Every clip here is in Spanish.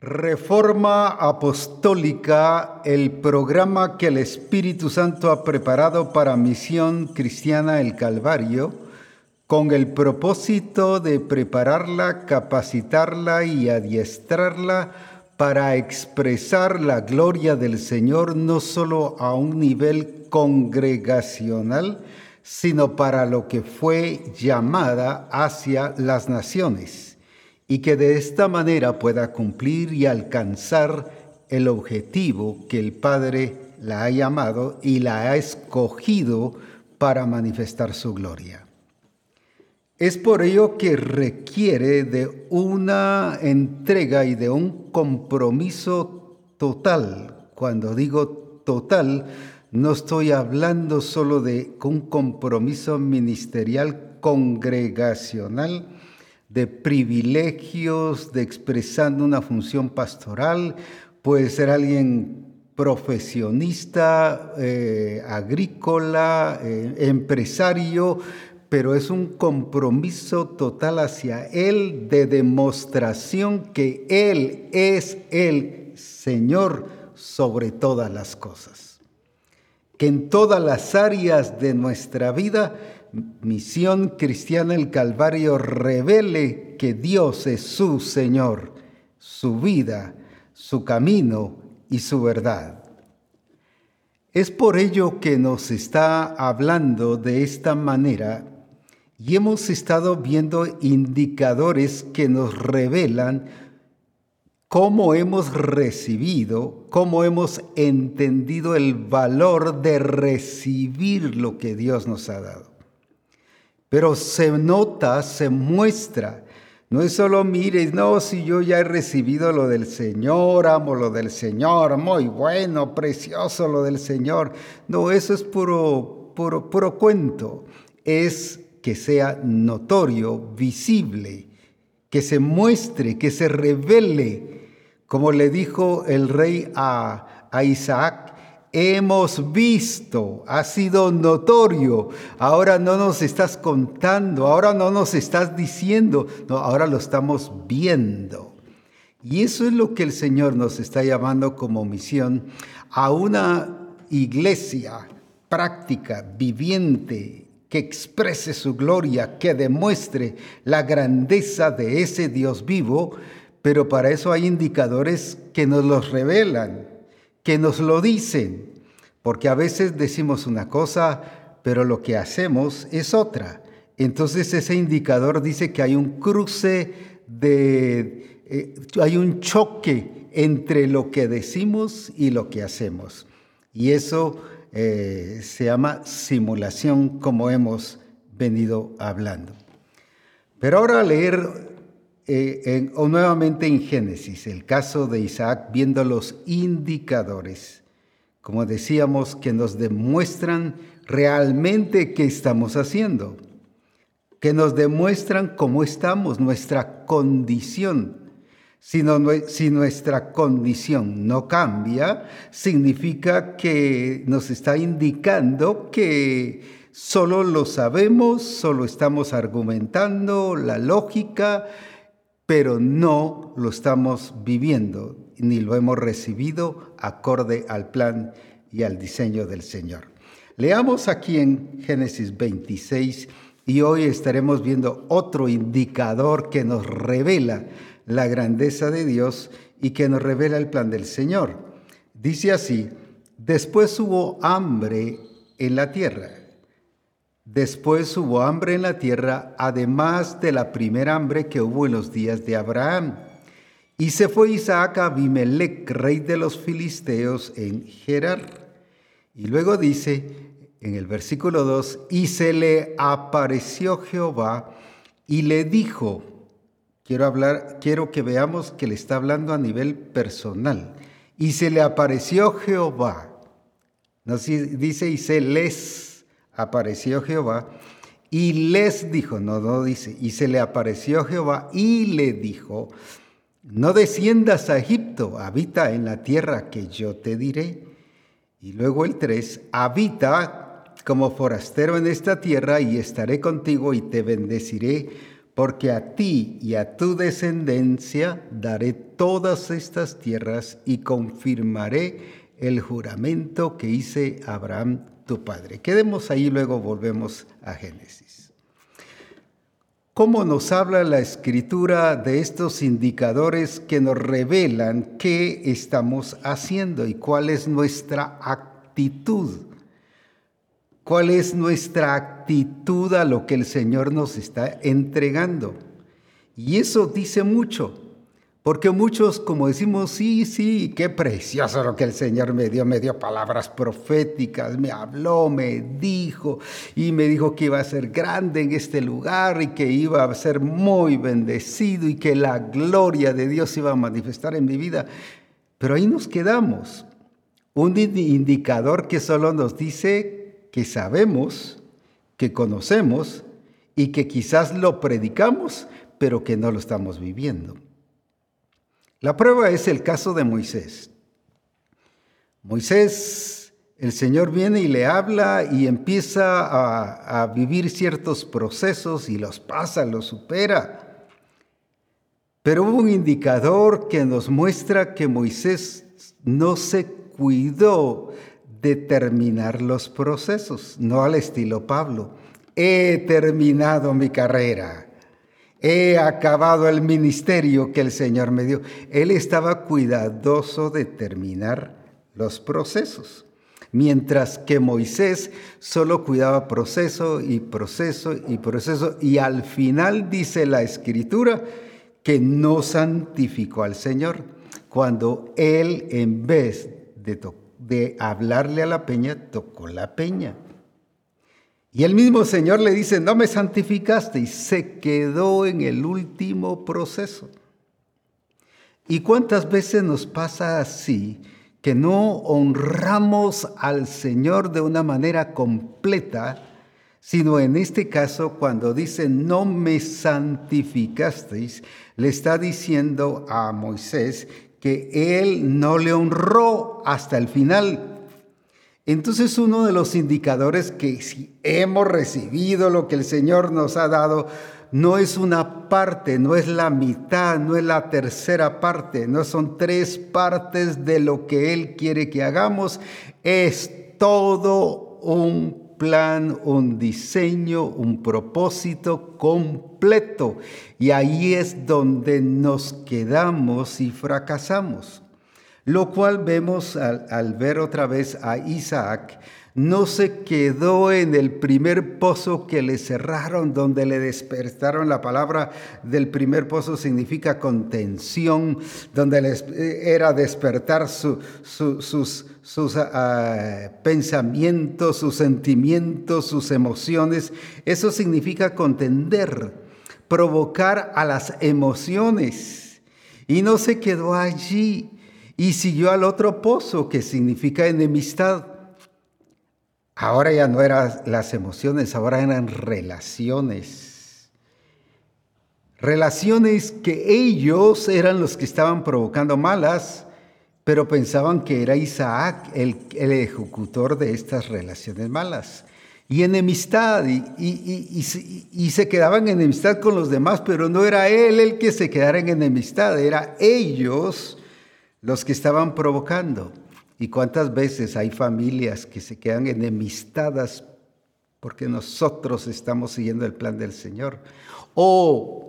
Reforma Apostólica, el programa que el Espíritu Santo ha preparado para Misión Cristiana el Calvario, con el propósito de prepararla, capacitarla y adiestrarla para expresar la gloria del Señor no solo a un nivel congregacional, sino para lo que fue llamada hacia las naciones y que de esta manera pueda cumplir y alcanzar el objetivo que el Padre la ha llamado y la ha escogido para manifestar su gloria. Es por ello que requiere de una entrega y de un compromiso total. Cuando digo total, no estoy hablando solo de un compromiso ministerial congregacional, de privilegios, de expresando una función pastoral, puede ser alguien profesionista, eh, agrícola, eh, empresario, pero es un compromiso total hacia Él de demostración que Él es el Señor sobre todas las cosas. Que en todas las áreas de nuestra vida Misión Cristiana el Calvario revele que Dios es su Señor, su vida, su camino y su verdad. Es por ello que nos está hablando de esta manera y hemos estado viendo indicadores que nos revelan cómo hemos recibido, cómo hemos entendido el valor de recibir lo que Dios nos ha dado. Pero se nota, se muestra. No es solo mire, no, si yo ya he recibido lo del Señor, amo lo del Señor, muy bueno, precioso lo del Señor. No, eso es puro, puro, puro cuento. Es que sea notorio, visible, que se muestre, que se revele, como le dijo el rey a, a Isaac, hemos visto, ha sido notorio. Ahora no nos estás contando, ahora no nos estás diciendo, no, ahora lo estamos viendo. Y eso es lo que el Señor nos está llamando como misión a una iglesia práctica, viviente, que exprese su gloria, que demuestre la grandeza de ese Dios vivo, pero para eso hay indicadores que nos los revelan que nos lo dicen, porque a veces decimos una cosa, pero lo que hacemos es otra. Entonces ese indicador dice que hay un cruce de, eh, hay un choque entre lo que decimos y lo que hacemos. Y eso eh, se llama simulación, como hemos venido hablando. Pero ahora leer eh, o nuevamente en Génesis, el caso de Isaac, viendo los indicadores, como decíamos, que nos demuestran realmente qué estamos haciendo, que nos demuestran cómo estamos, nuestra condición. Si, si nuestra condición no cambia, significa que nos está indicando que solo lo sabemos, solo estamos argumentando la lógica, pero no lo estamos viviendo ni lo hemos recibido acorde al plan y al diseño del Señor. Leamos aquí en Génesis 26 y hoy estaremos viendo otro indicador que nos revela la grandeza de Dios y que nos revela el plan del Señor. Dice así, después hubo hambre en la tierra Después hubo hambre en la tierra, además de la primera hambre que hubo en los días de Abraham. Y se fue Isaac a Abimelech, rey de los filisteos, en Gerar. Y luego dice en el versículo 2, y se le apareció Jehová y le dijo, quiero hablar, quiero que veamos que le está hablando a nivel personal. Y se le apareció Jehová. Dice y se les apareció Jehová y les dijo, no, no dice, y se le apareció Jehová y le dijo, no desciendas a Egipto, habita en la tierra que yo te diré. Y luego el 3, habita como forastero en esta tierra y estaré contigo y te bendeciré porque a ti y a tu descendencia daré todas estas tierras y confirmaré el juramento que hice a Abraham tu padre. Quedemos ahí, luego volvemos a Génesis. ¿Cómo nos habla la escritura de estos indicadores que nos revelan qué estamos haciendo y cuál es nuestra actitud? ¿Cuál es nuestra actitud a lo que el Señor nos está entregando? Y eso dice mucho. Porque muchos, como decimos, sí, sí, qué precioso lo que el Señor me dio, me dio palabras proféticas, me habló, me dijo, y me dijo que iba a ser grande en este lugar y que iba a ser muy bendecido y que la gloria de Dios iba a manifestar en mi vida. Pero ahí nos quedamos. Un indicador que solo nos dice que sabemos, que conocemos y que quizás lo predicamos, pero que no lo estamos viviendo. La prueba es el caso de Moisés. Moisés, el Señor viene y le habla y empieza a, vivir ciertos procesos y los pasa, los supera. Pero hubo un indicador que nos muestra que Moisés no se cuidó de terminar los procesos, no al estilo Pablo. He terminado mi carrera he acabado el ministerio que el Señor me dio. Él estaba cuidadoso de terminar los procesos, mientras que Moisés solo cuidaba proceso y proceso y proceso, y al final dice la escritura que no santificó al Señor, cuando él en vez de, de hablarle a la peña, tocó la peña. Y el mismo Señor le dice, no me santificaste y se quedó en el último proceso. ¿Y cuántas veces nos pasa así que no honramos al Señor de una manera completa, sino en este caso cuando dice, no me santificasteis, le está diciendo a Moisés que él no le honró hasta el final entonces uno de los indicadores que si hemos recibido lo que el Señor nos ha dado, no es una parte, no es la mitad, no es la tercera parte, no son tres partes de lo que Él quiere que hagamos, es todo un plan, un diseño, un propósito completo. Y ahí es donde nos quedamos y fracasamos. Lo cual vemos al, ver otra vez a Isaac, no se quedó en el primer pozo que le cerraron, donde le despertaron. La palabra del primer pozo significa contención, donde eh, era despertar sus, sus ah, pensamientos, sus sentimientos, sus emociones. Eso significa contender, provocar a las emociones. Y no se quedó allí y siguió al otro pozo, que significa enemistad. Ahora ya no eran las emociones, ahora eran relaciones. Relaciones que ellos eran los que estaban provocando malas, pero pensaban que era Isaac el, ejecutor de estas relaciones malas. Y enemistad, y, se quedaban en enemistad con los demás, pero no era él el que se quedara en enemistad, era ellos los que estaban provocando. ¿Y cuántas veces hay familias que se quedan enemistadas porque nosotros estamos siguiendo el plan del Señor? O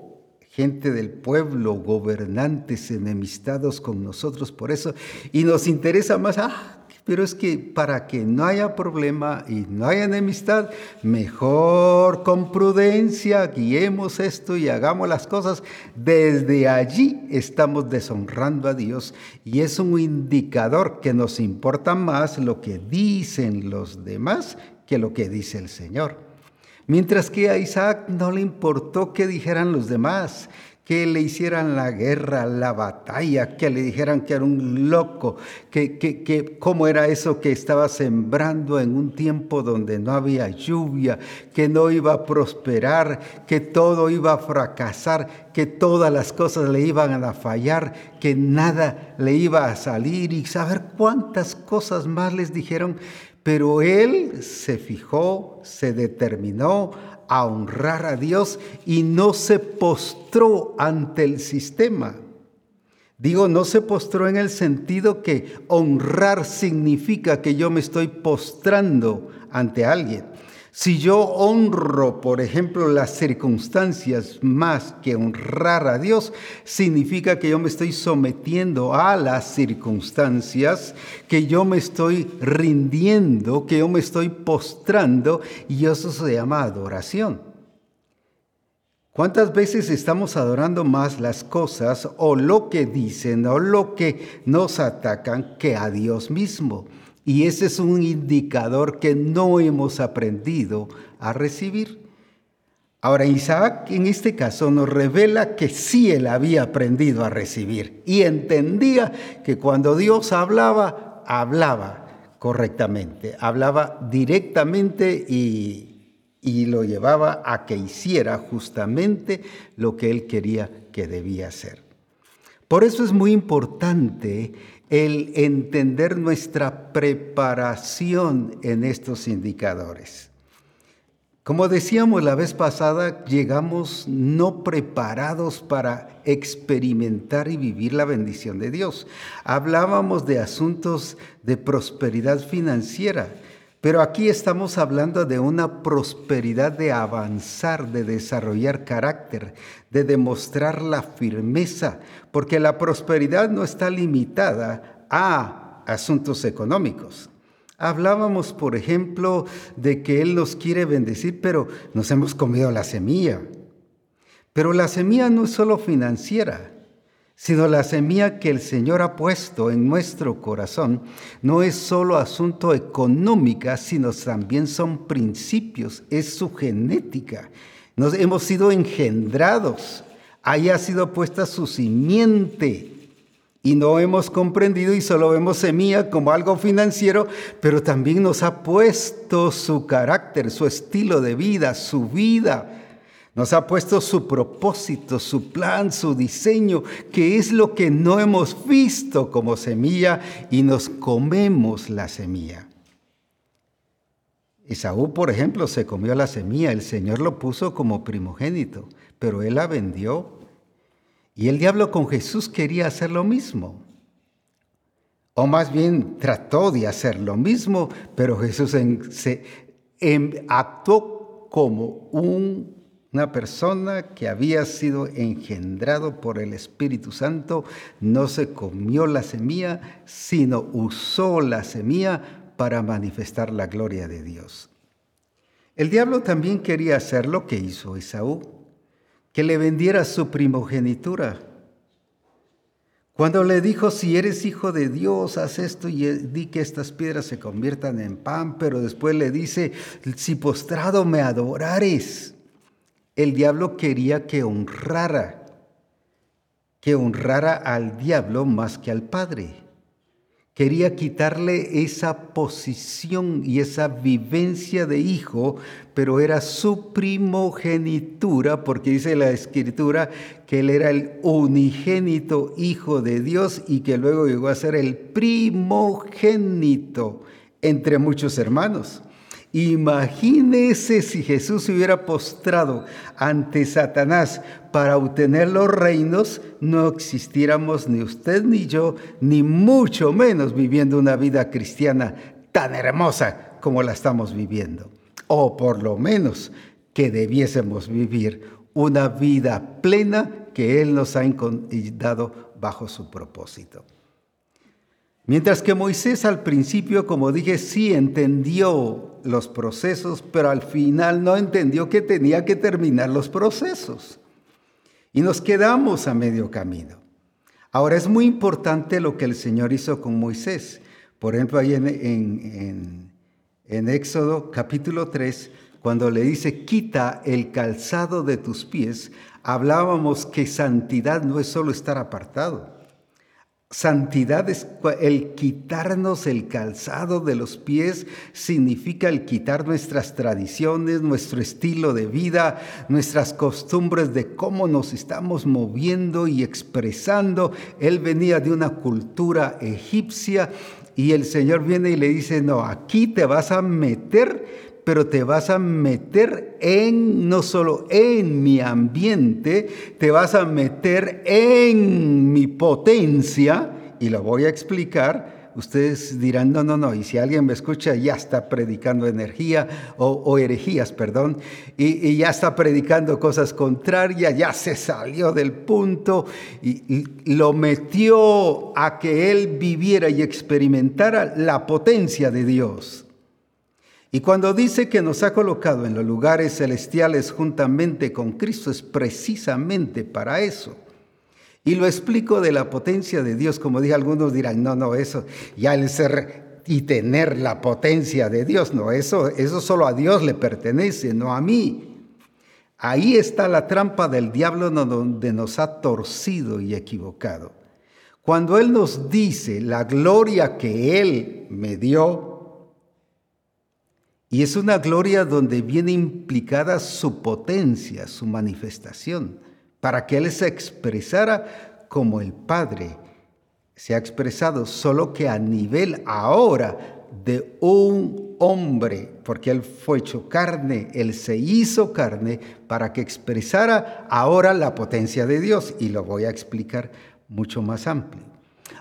gente del pueblo, gobernantes enemistados con nosotros por eso. Y nos interesa más, ah, pero es que para que no haya problema y no haya enemistad, mejor con prudencia guiemos esto y hagamos las cosas. Desde allí estamos deshonrando a Dios y es un indicador que nos importa más lo que dicen los demás que lo que dice el Señor. Mientras que a Isaac no le importó qué dijeran los demás que le hicieran la guerra, la batalla, que le dijeran que era un loco, que, que, que cómo era eso que estaba sembrando en un tiempo donde no había lluvia, que no iba a prosperar, que todo iba a fracasar, que todas las cosas le iban a fallar, que nada le iba a salir y saber cuántas cosas más les dijeron. Pero él se fijó, se determinó a honrar a Dios y no se postró ante el sistema. Digo, no se postró en el sentido que honrar significa que yo me estoy postrando ante alguien. Si yo honro, por ejemplo, las circunstancias más que honrar a Dios, significa que yo me estoy sometiendo a las circunstancias, que yo me estoy rindiendo, que yo me estoy postrando, y eso se llama adoración. ¿Cuántas veces estamos adorando más las cosas o lo que dicen o lo que nos atacan que a Dios mismo? Y ese es un indicador que no hemos aprendido a recibir. Ahora, Isaac en este caso nos revela que sí él había aprendido a recibir y entendía que cuando Dios hablaba, hablaba correctamente, hablaba directamente y, y lo llevaba a que hiciera justamente lo que él quería que debía hacer. Por eso es muy importante el entender nuestra preparación en estos indicadores. Como decíamos la vez pasada, llegamos no preparados para experimentar y vivir la bendición de Dios. Hablábamos de asuntos de prosperidad financiera, pero aquí estamos hablando de una prosperidad de avanzar, de desarrollar carácter, de demostrar la firmeza, porque la prosperidad no está limitada a asuntos económicos. Hablábamos, por ejemplo, de que Él nos quiere bendecir, pero nos hemos comido la semilla. Pero la semilla no es solo financiera sino la semilla que el Señor ha puesto en nuestro corazón no es solo asunto económica, sino también son principios, es su genética. Nos hemos sido engendrados, ahí ha sido puesta su simiente. Y no hemos comprendido y solo vemos semilla como algo financiero, pero también nos ha puesto su carácter, su estilo de vida, su vida nos ha puesto su propósito, su plan, su diseño, que es lo que no hemos visto como semilla y nos comemos la semilla. Esaú, por ejemplo, se comió la semilla, el Señor lo puso como primogénito, pero él la vendió. Y el diablo con Jesús quería hacer lo mismo. O más bien trató de hacer lo mismo, pero Jesús se, actuó como un una persona que había sido engendrado por el Espíritu Santo no se comió la semilla, sino usó la semilla para manifestar la gloria de Dios. El diablo también quería hacer lo que hizo Esaú, que le vendiera su primogenitura. Cuando le dijo, si eres hijo de Dios, haz esto y di que estas piedras se conviertan en pan, pero después le dice, si postrado me adorares, el diablo quería que honrara, que honrara al diablo más que al Padre. Quería quitarle esa posición y esa vivencia de hijo, pero era su primogenitura, porque dice la escritura que él era el unigénito hijo de Dios y que luego llegó a ser el primogénito entre muchos hermanos. Imagínese si Jesús se hubiera postrado ante Satanás para obtener los reinos, no existiéramos ni usted ni yo, ni mucho menos viviendo una vida cristiana tan hermosa como la estamos viviendo. O por lo menos que debiésemos vivir una vida plena que Él nos ha dado bajo su propósito. Mientras que Moisés al principio, como dije, sí entendió los procesos, pero al final no entendió que tenía que terminar los procesos. Y nos quedamos a medio camino. Ahora es muy importante lo que el Señor hizo con Moisés. Por ejemplo, ahí en, en Éxodo capítulo 3, cuando le dice, quita el calzado de tus pies, hablábamos que santidad no es solo estar apartado. Santidad es el quitarnos el calzado de los pies, significa el quitar nuestras tradiciones, nuestro estilo de vida, nuestras costumbres de cómo nos estamos moviendo y expresando. Él venía de una cultura egipcia y el Señor viene y le dice, no, aquí te vas a meter pero te vas a meter en, no solo en mi ambiente, te vas a meter en mi potencia, y lo voy a explicar, ustedes dirán, no, no, no, y si alguien me escucha, ya está predicando energía o, herejías, perdón, y, ya está predicando cosas contrarias, ya se salió del punto y, lo metió a que él viviera y experimentara la potencia de Dios. Y cuando dice que nos ha colocado en los lugares celestiales juntamente con Cristo, es precisamente para eso y lo explico de la potencia de Dios, como dije, algunos dirán, no, no, eso, ya el ser y tener la potencia de Dios, no, eso, eso solo a Dios le pertenece, no a mí. Ahí está la trampa del diablo donde nos ha torcido y equivocado. Cuando Él nos dice la gloria que Él me dio, y es una gloria donde viene implicada su potencia, su manifestación para que Él se expresara como el Padre se ha expresado, solo que a nivel ahora de un hombre, porque Él fue hecho carne, Él se hizo carne para que expresara ahora la potencia de Dios, y lo voy a explicar mucho más amplio.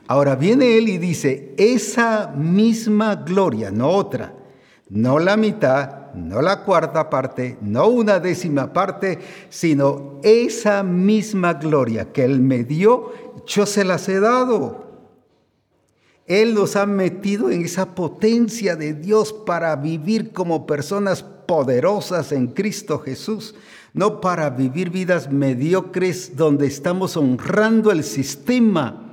Ahora viene Él y dice, esa misma gloria, no otra, no la mitad, no la cuarta parte, no una décima parte, sino esa misma gloria que Él me dio, yo se las he dado. Él nos ha metido en esa potencia de Dios para vivir como personas poderosas en Cristo Jesús, no para vivir vidas mediocres donde estamos honrando el sistema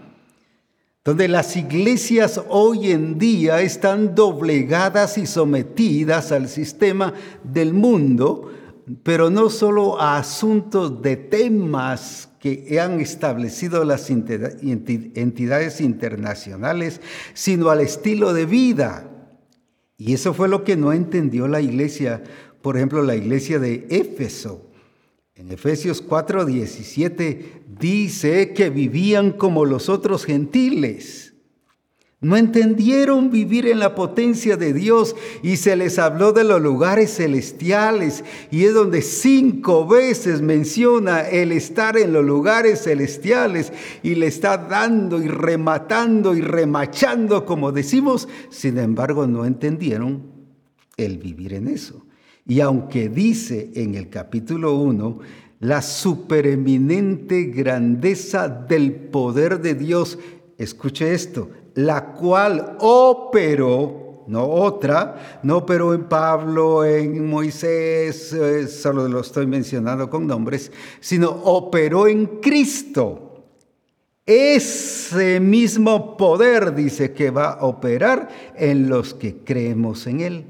donde las iglesias hoy en día están doblegadas y sometidas al sistema del mundo, pero no solo a asuntos de temas que han establecido las entidades internacionales, sino al estilo de vida. Y eso fue lo que no entendió la iglesia, por ejemplo, la iglesia de Éfeso. En Efesios 4:17 dice que vivían como los otros gentiles. No entendieron vivir en la potencia de Dios y se les habló de los lugares celestiales y es donde cinco veces menciona el estar en los lugares celestiales y le está dando y rematando y remachando como decimos, sin embargo no entendieron el vivir en eso. Y aunque dice en el capítulo 1 la supereminente grandeza del poder de Dios, escuche esto, la cual operó, no otra, no operó en Pablo, en Moisés, eh, solo lo estoy mencionando con nombres, sino operó en Cristo. Ese mismo poder dice que va a operar en los que creemos en Él.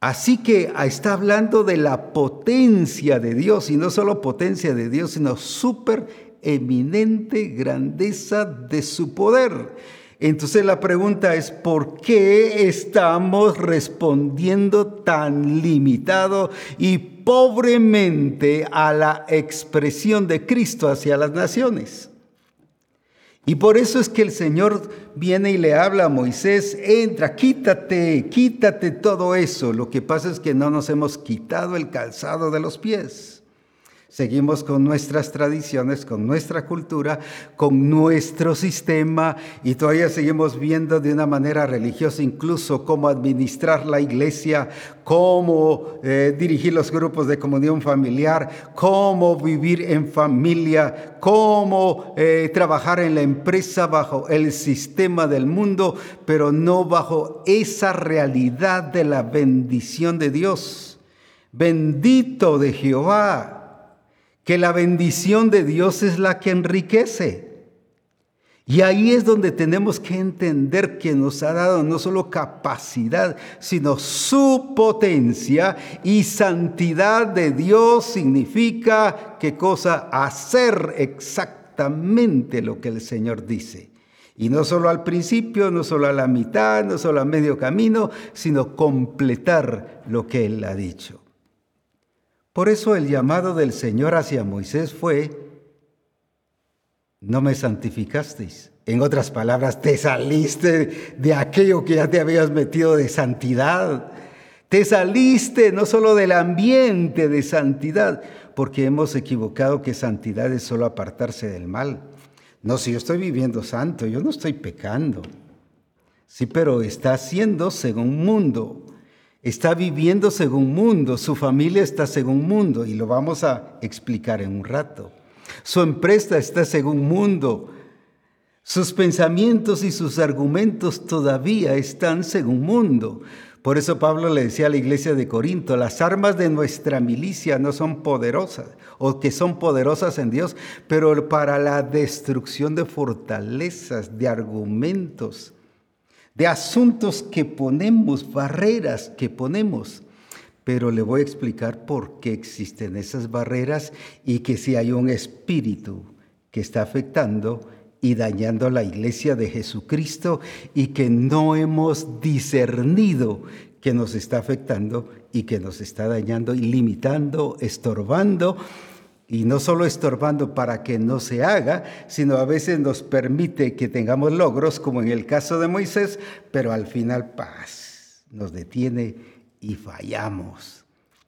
Así que está hablando de la potencia de Dios, y no solo potencia de Dios, sino súper eminente grandeza de su poder. Entonces la pregunta es, ¿por qué estamos respondiendo tan limitado y pobremente a la expresión de Cristo hacia las naciones? Y por eso es que el Señor viene y le habla a Moisés, entra, quítate, quítate todo eso. Lo que pasa es que no nos hemos quitado el calzado de los pies. Seguimos con nuestras tradiciones, con nuestra cultura, con nuestro sistema y todavía seguimos viendo de una manera religiosa incluso cómo administrar la iglesia, cómo eh, dirigir los grupos de comunión familiar, cómo vivir en familia, cómo eh, trabajar en la empresa bajo el sistema del mundo, pero no bajo esa realidad de la bendición de Dios. Bendito de Jehová que la bendición de Dios es la que enriquece. Y ahí es donde tenemos que entender que nos ha dado no solo capacidad, sino su potencia y santidad de Dios significa qué cosa hacer exactamente lo que el Señor dice. Y no solo al principio, no solo a la mitad, no solo a medio camino, sino completar lo que Él ha dicho. Por eso el llamado del Señor hacia Moisés fue, no me santificasteis. En otras palabras, te saliste de aquello que ya te habías metido de santidad. Te saliste no solo del ambiente de santidad, porque hemos equivocado que santidad es solo apartarse del mal. No, si yo estoy viviendo santo, yo no estoy pecando. Sí, pero está haciendo según mundo. Está viviendo según mundo. Su familia está según mundo. Y lo vamos a explicar en un rato. Su empresa está según mundo. Sus pensamientos y sus argumentos todavía están según mundo. Por eso Pablo le decía a la iglesia de Corinto, las armas de nuestra milicia no son poderosas, o que son poderosas en Dios, pero para la destrucción de fortalezas, de argumentos, de asuntos que ponemos, barreras que ponemos. Pero le voy a explicar por qué existen esas barreras y que si hay un espíritu que está afectando y dañando la iglesia de Jesucristo y que no hemos discernido que nos está afectando y que nos está dañando y limitando, estorbando y no solo estorbando para que no se haga, sino a veces nos permite que tengamos logros, como en el caso de Moisés, pero al final paz, nos detiene y fallamos.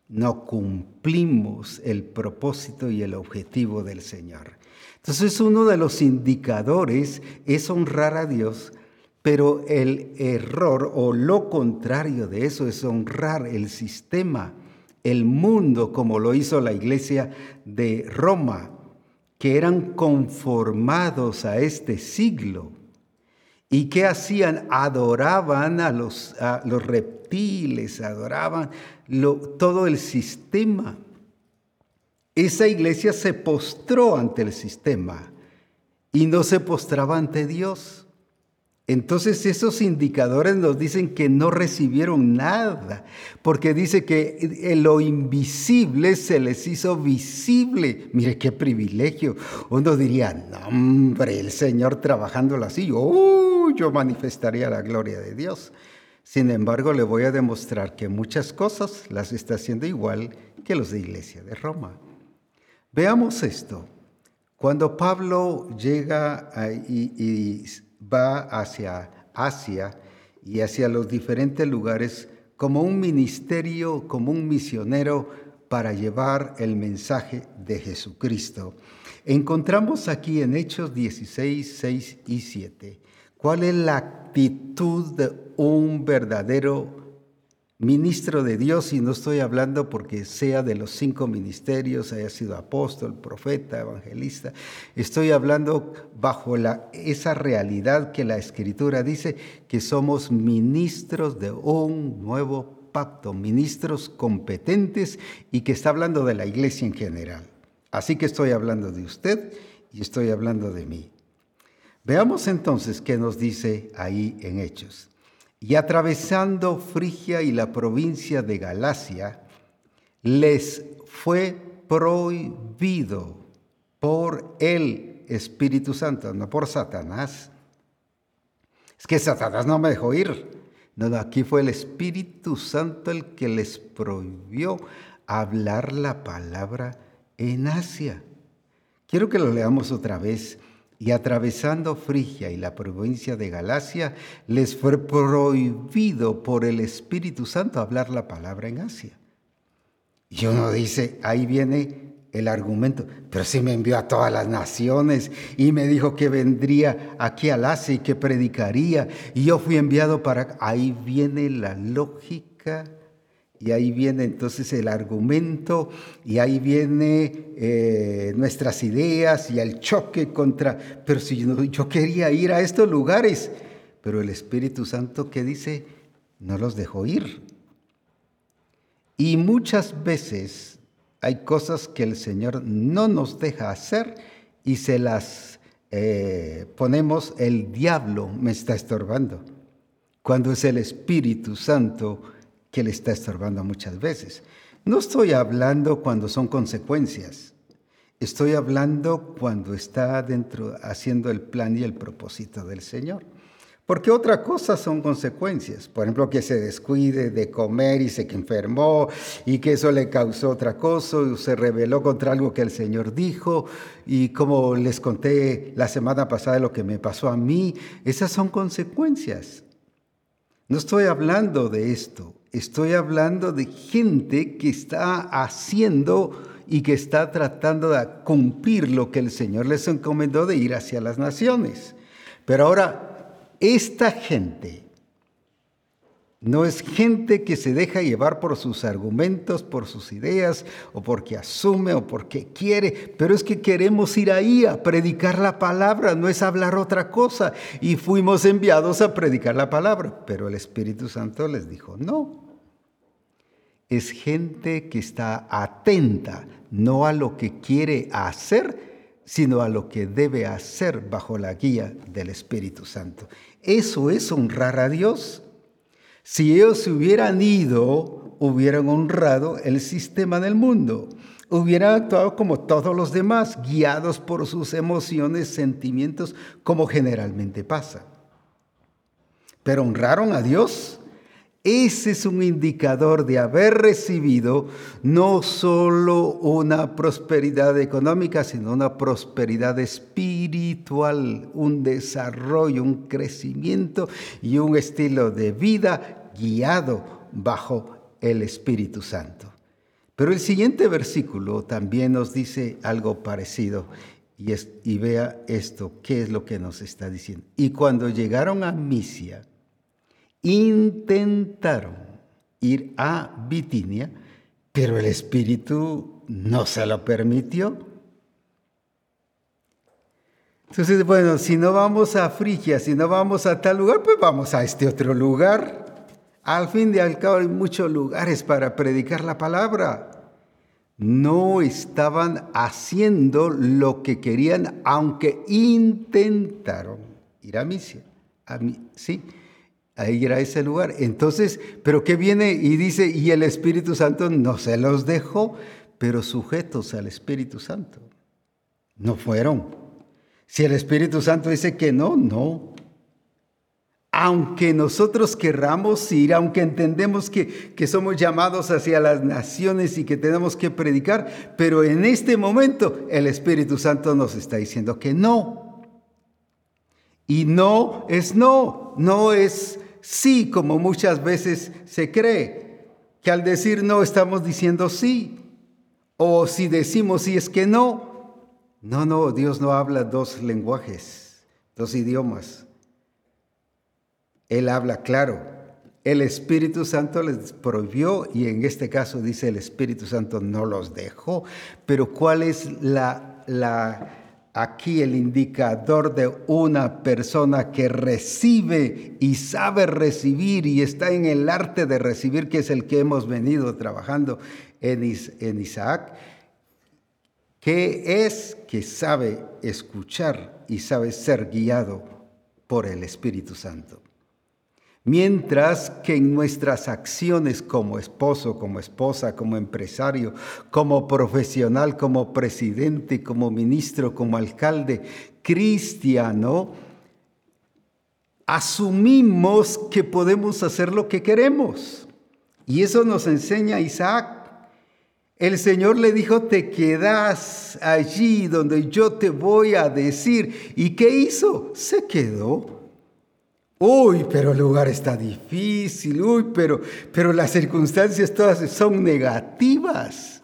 No cumplimos el propósito y el objetivo del Señor. Entonces uno de los indicadores es honrar a Dios, pero el error o lo contrario de eso es honrar el sistema el mundo como lo hizo la iglesia de Roma, que eran conformados a este siglo. ¿Y qué hacían? Adoraban a los, los reptiles, adoraban todo el sistema. Esa iglesia se postró ante el sistema y no se postraba ante Dios. Entonces esos indicadores nos dicen que no recibieron nada, porque dice que lo invisible se les hizo visible. Mire qué privilegio. Uno diría, no, hombre, el Señor trabajándolo así, oh, yo manifestaría la gloria de Dios. Sin embargo, le voy a demostrar que muchas cosas las está haciendo igual que los de Iglesia de Roma. Veamos esto. Cuando Pablo llega y va hacia Asia y hacia los diferentes lugares como un ministerio, como un misionero para llevar el mensaje de Jesucristo. Encontramos aquí en Hechos 16, 6 y 7 cuál es la actitud de un verdadero ministro de Dios, y no estoy hablando porque sea de los cinco ministerios, haya sido apóstol, profeta, evangelista, estoy hablando bajo esa realidad que la escritura dice que somos ministros de un nuevo pacto, ministros competentes y que está hablando de la iglesia en general. Así que estoy hablando de usted y estoy hablando de mí. Veamos entonces qué nos dice ahí en Hechos y atravesando Frigia y la provincia de Galacia, les fue prohibido por el Espíritu Santo, no por Satanás. Es que Satanás no me dejó ir. No, aquí fue el Espíritu Santo el que les prohibió hablar la palabra en Asia. Quiero que lo leamos otra vez y atravesando Frigia y la provincia de Galacia, les fue prohibido por el Espíritu Santo hablar la palabra en Asia. Y uno dice, ahí viene el argumento, pero si me envió a todas las naciones y me dijo que vendría aquí al Asia y que predicaría, y yo fui enviado para... Ahí viene la lógica y ahí viene entonces el argumento y ahí viene eh, nuestras ideas y el choque contra, pero si yo, yo quería ir a estos lugares, pero el Espíritu Santo que dice, no los dejó ir. Y muchas veces hay cosas que el Señor no nos deja hacer y se las eh, ponemos, el diablo me está estorbando, cuando es el Espíritu Santo que le está estorbando muchas veces. No estoy hablando cuando son consecuencias. Estoy hablando cuando está dentro haciendo el plan y el propósito del Señor. Porque otra cosa son consecuencias. Por ejemplo, que se descuide de comer y se enfermó y que eso le causó otra cosa, se rebeló contra algo que el Señor dijo. Y como les conté la semana pasada lo que me pasó a mí, esas son consecuencias. No estoy hablando de esto. Estoy hablando de gente que está haciendo y que está tratando de cumplir lo que el Señor les encomendó de ir hacia las naciones. Pero ahora, esta gente no es gente que se deja llevar por sus argumentos, por sus ideas, o porque asume, o porque quiere, pero es que queremos ir ahí a predicar la palabra, no es hablar otra cosa. Y fuimos enviados a predicar la palabra, pero el Espíritu Santo les dijo, no. Es gente que está atenta, no a lo que quiere hacer, sino a lo que debe hacer bajo la guía del Espíritu Santo. Eso es honrar a Dios. Si ellos se hubieran ido, hubieran honrado el sistema del mundo. Hubieran actuado como todos los demás, guiados por sus emociones, sentimientos, como generalmente pasa. Pero honraron a Dios. Ese es un indicador de haber recibido no solo una prosperidad económica, sino una prosperidad espiritual, un desarrollo, un crecimiento y un estilo de vida guiado bajo el Espíritu Santo. Pero el siguiente versículo también nos dice algo parecido. Y, y, vea esto, qué es lo que nos está diciendo. Y cuando llegaron a Misia, intentaron ir a Bitinia, pero el Espíritu no se lo permitió. Entonces, bueno, si no vamos a Frigia, si no vamos a tal lugar, pues vamos a este otro lugar. Al fin y al cabo hay muchos lugares para predicar la palabra. No estaban haciendo lo que querían, aunque intentaron ir a misia. A sí, a ir a ese lugar. Entonces, pero ¿qué viene? Y dice, y el Espíritu Santo no se los dejó, pero sujetos al Espíritu Santo. No fueron. Si el Espíritu Santo dice que no, no aunque nosotros querramos ir, aunque entendemos que, que, somos llamados hacia las naciones y que tenemos que predicar, pero en este momento el Espíritu Santo nos está diciendo que no. Y no es no, no es sí, como muchas veces se cree, que al decir no estamos diciendo sí, o si decimos sí es que no. No, no, Dios no habla dos lenguajes, dos idiomas. Él habla claro. El Espíritu Santo les prohibió y en este caso dice el Espíritu Santo no los dejó. Pero ¿cuál es la, la, aquí el indicador de una persona que recibe y sabe recibir y está en el arte de recibir, que es el que hemos venido trabajando en, en Isaac? que es que sabe escuchar y sabe ser guiado por el Espíritu Santo. Mientras que en nuestras acciones como esposo, como esposa, como empresario, como profesional, como presidente, como ministro, como alcalde, cristiano, asumimos que podemos hacer lo que queremos. Y eso nos enseña Isaac. El Señor le dijo, te quedas allí donde yo te voy a decir. ¿Y qué hizo? Se quedó. Uy, pero el lugar está difícil, uy, pero, pero las circunstancias todas son negativas.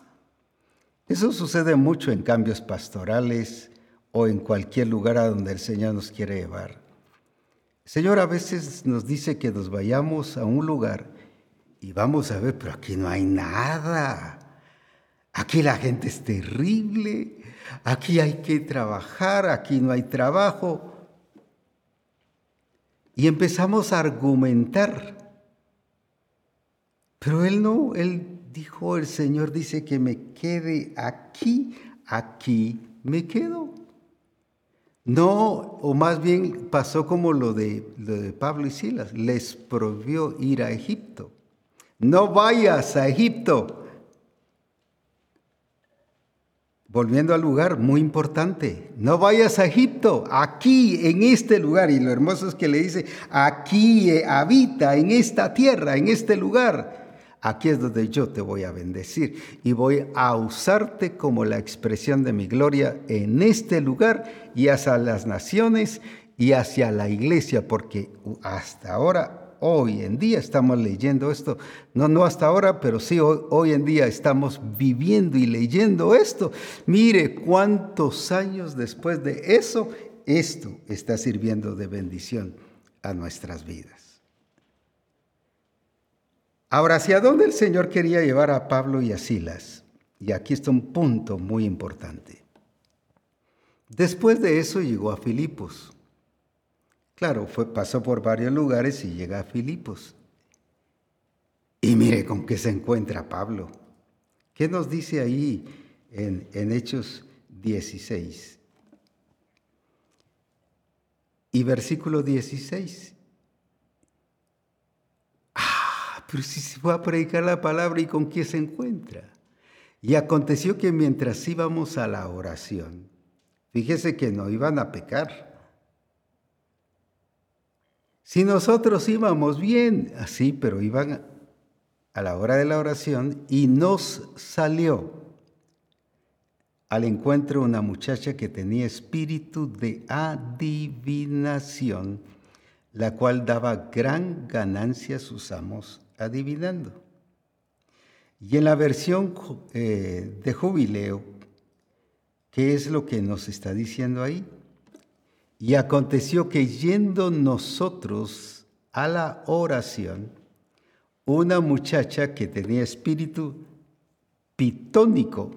Eso sucede mucho en cambios pastorales o en cualquier lugar a donde el Señor nos quiere llevar. El Señor a veces nos dice que nos vayamos a un lugar y vamos a ver, pero aquí no hay nada. Aquí la gente es terrible, aquí hay que trabajar, aquí no hay trabajo. Y empezamos a argumentar. Pero él no, él dijo, el Señor dice que me quede aquí, aquí me quedo. No, o más bien pasó como lo de, lo de Pablo y Silas, les prohibió ir a Egipto. No vayas a Egipto. Volviendo al lugar, muy importante, no vayas a Egipto, aquí, en este lugar. Y lo hermoso es que le dice, aquí habita, en esta tierra, en este lugar. Aquí es donde yo te voy a bendecir y voy a usarte como la expresión de mi gloria en este lugar y hacia las naciones y hacia la iglesia, porque hasta ahora hoy en día estamos leyendo esto. No, no hasta ahora, pero sí hoy, hoy en día estamos viviendo y leyendo esto. Mire cuántos años después de eso, esto está sirviendo de bendición a nuestras vidas. Ahora, ¿hacia dónde el Señor quería llevar a Pablo y a Silas? Y aquí está un punto muy importante. Después de eso llegó a Filipos. Claro, pasó por varios lugares y llega a Filipos. Y mire con qué se encuentra Pablo. ¿Qué nos dice ahí en, en Hechos 16? Y versículo 16. Ah, pero si se fue a predicar la palabra y con quién se encuentra. Y aconteció que mientras íbamos a la oración, fíjese que no iban a pecar. Si nosotros íbamos bien, así, pero iban a la hora de la oración y nos salió al encuentro una muchacha que tenía espíritu de adivinación, la cual daba gran ganancia a sus amos adivinando. Y en la versión eh, de jubileo, ¿qué es lo que nos está diciendo ahí? Y aconteció que yendo nosotros a la oración, una muchacha que tenía espíritu pitónico,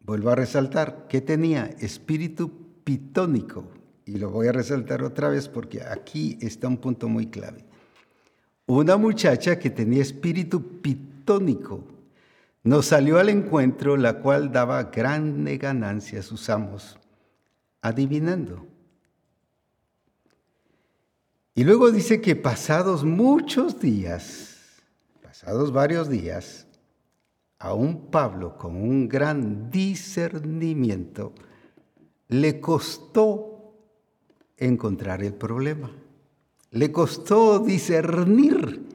vuelvo a resaltar, que tenía espíritu pitónico, y lo voy a resaltar otra vez porque aquí está un punto muy clave. Una muchacha que tenía espíritu pitónico nos salió al encuentro, la cual daba grande ganancia a sus amos, adivinando. Y luego dice que pasados muchos días, pasados varios días, a un Pablo con un gran discernimiento, le costó encontrar el problema. Le costó discernir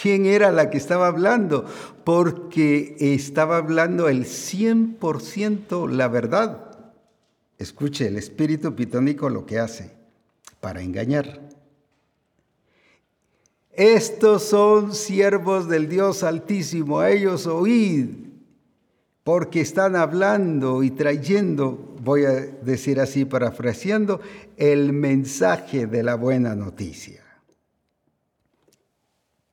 quién era la que estaba hablando, porque estaba hablando el 100% la verdad. Escuche, el espíritu pitónico lo que hace para engañar. Estos son siervos del Dios Altísimo, a ellos oíd porque están hablando y trayendo, voy a decir así parafraseando, el mensaje de la buena noticia.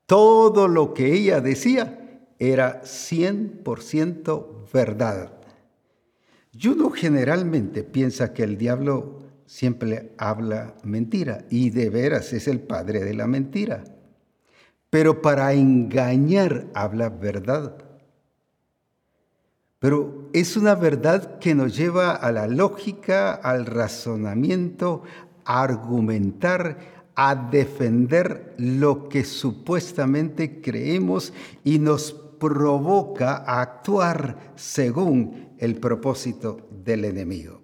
Todo lo que ella decía era 100% verdad. Y uno generalmente piensa que el diablo siempre habla mentira y de veras es el padre de la mentira. Pero para engañar habla verdad. Pero es una verdad que nos lleva a la lógica, al razonamiento, a argumentar, a defender lo que supuestamente creemos y nos provoca a actuar según el propósito del enemigo.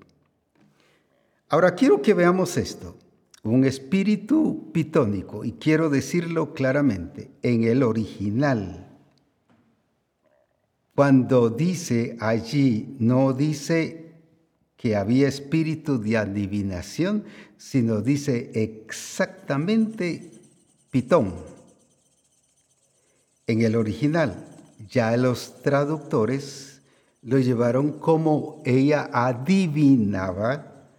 Ahora quiero que veamos esto, un espíritu pitónico, y quiero decirlo claramente, en el original cuando dice allí, no dice que había espíritu de adivinación, sino dice exactamente pitón. En el original, ya los traductores lo llevaron como ella adivinaba,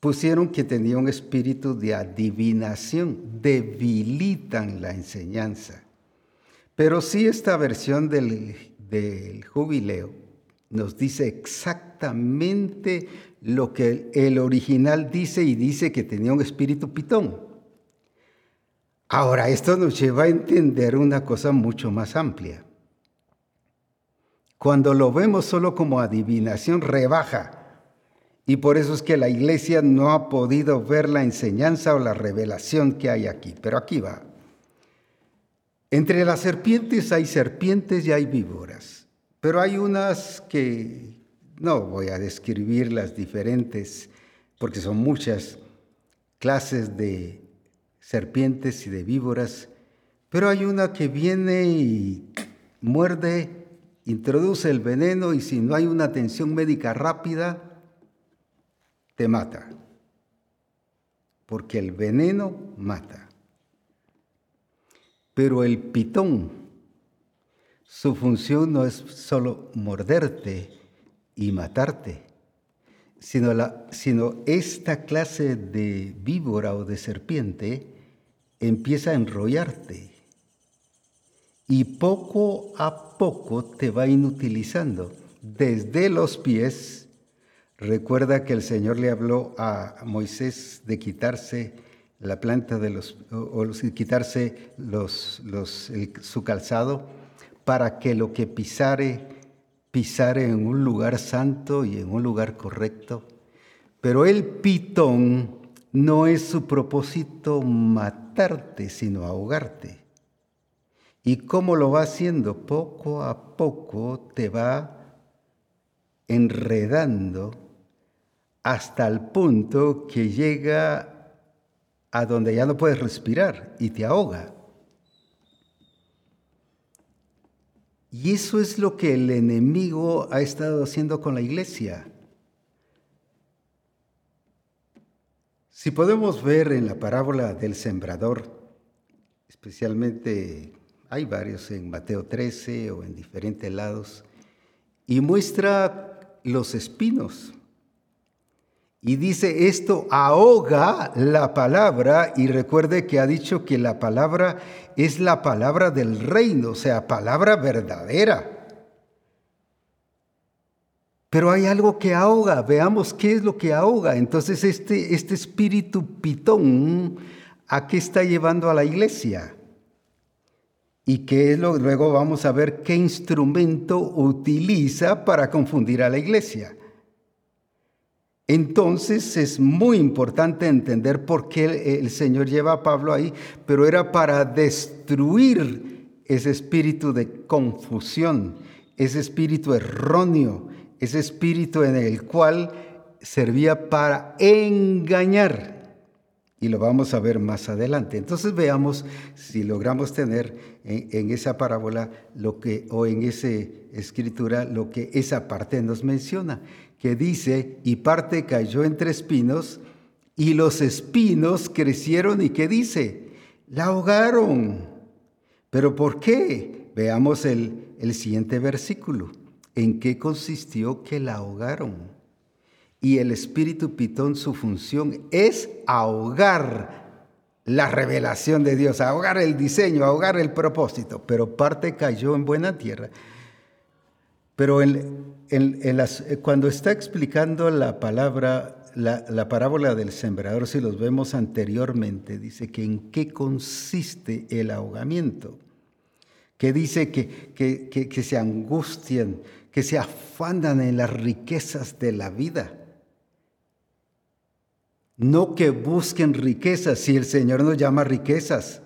pusieron que tenía un espíritu de adivinación, debilitan la enseñanza. Pero sí esta versión del del jubileo nos dice exactamente lo que el original dice y dice que tenía un espíritu pitón. Ahora, esto nos lleva a entender una cosa mucho más amplia. Cuando lo vemos solo como adivinación, rebaja. Y por eso es que la iglesia no ha podido ver la enseñanza o la revelación que hay aquí. Pero aquí va. Entre las serpientes hay serpientes y hay víboras, pero hay unas que no voy a describir las diferentes, porque son muchas clases de serpientes y de víboras, pero hay una que viene y muerde, introduce el veneno y si no hay una atención médica rápida, te mata. porque el veneno mata. Pero el pitón, su función no es solo morderte y matarte, sino, la, sino esta clase de víbora o de serpiente empieza a enrollarte y poco a poco te va inutilizando desde los pies. Recuerda que el Señor le habló a Moisés de quitarse la planta de los, o, quitarse los, los, su calzado para que lo que pisare, pisare en un lugar santo y en un lugar correcto. Pero el pitón no es su propósito matarte, sino ahogarte. ¿Y cómo lo va haciendo? Poco a poco te va enredando hasta el punto que llega a donde ya no puedes respirar y te ahoga. Y eso es lo que el enemigo ha estado haciendo con la iglesia. Si podemos ver en la parábola del sembrador, especialmente hay varios en Mateo 13 o en diferentes lados, y muestra los espinos. Y dice, esto ahoga la palabra, y recuerde que ha dicho que la palabra es la palabra del reino, o sea, palabra verdadera. Pero hay algo que ahoga, veamos qué es lo que ahoga. Entonces este, este espíritu pitón, ¿a qué está llevando a la iglesia? Y que luego vamos a ver qué instrumento utiliza para confundir a la iglesia. Entonces es muy importante entender por qué el Señor lleva a Pablo ahí, pero era para destruir ese espíritu de confusión, ese espíritu erróneo, ese espíritu en el cual servía para engañar y lo vamos a ver más adelante. Entonces veamos si logramos tener en, esa parábola lo que, o en esa escritura lo que esa parte nos menciona, que dice, y parte cayó entre espinos, y los espinos crecieron, y que dice, la ahogaron. ¿Pero por qué? Veamos el, el siguiente versículo. ¿En qué consistió que la ahogaron? Y el espíritu pitón su función es ahogar la revelación de Dios, ahogar el diseño, ahogar el propósito, pero parte cayó en buena tierra. Pero cuando está explicando la palabra, la, parábola del sembrador, si los vemos anteriormente, dice que en qué consiste el ahogamiento, que dice que, que se angustian, que se afanan en las riquezas de la vida no que busquen riquezas, si el Señor nos llama riquezas.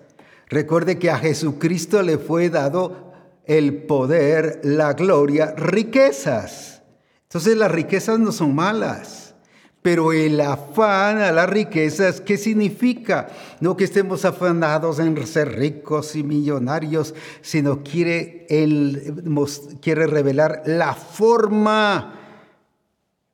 Recuerde que a Jesucristo le fue dado el poder, la gloria, riquezas. Entonces las riquezas no son malas, pero el afán a las riquezas, ¿qué significa? No que estemos afanados en ser ricos y millonarios, sino quiere, él, quiere revelar la forma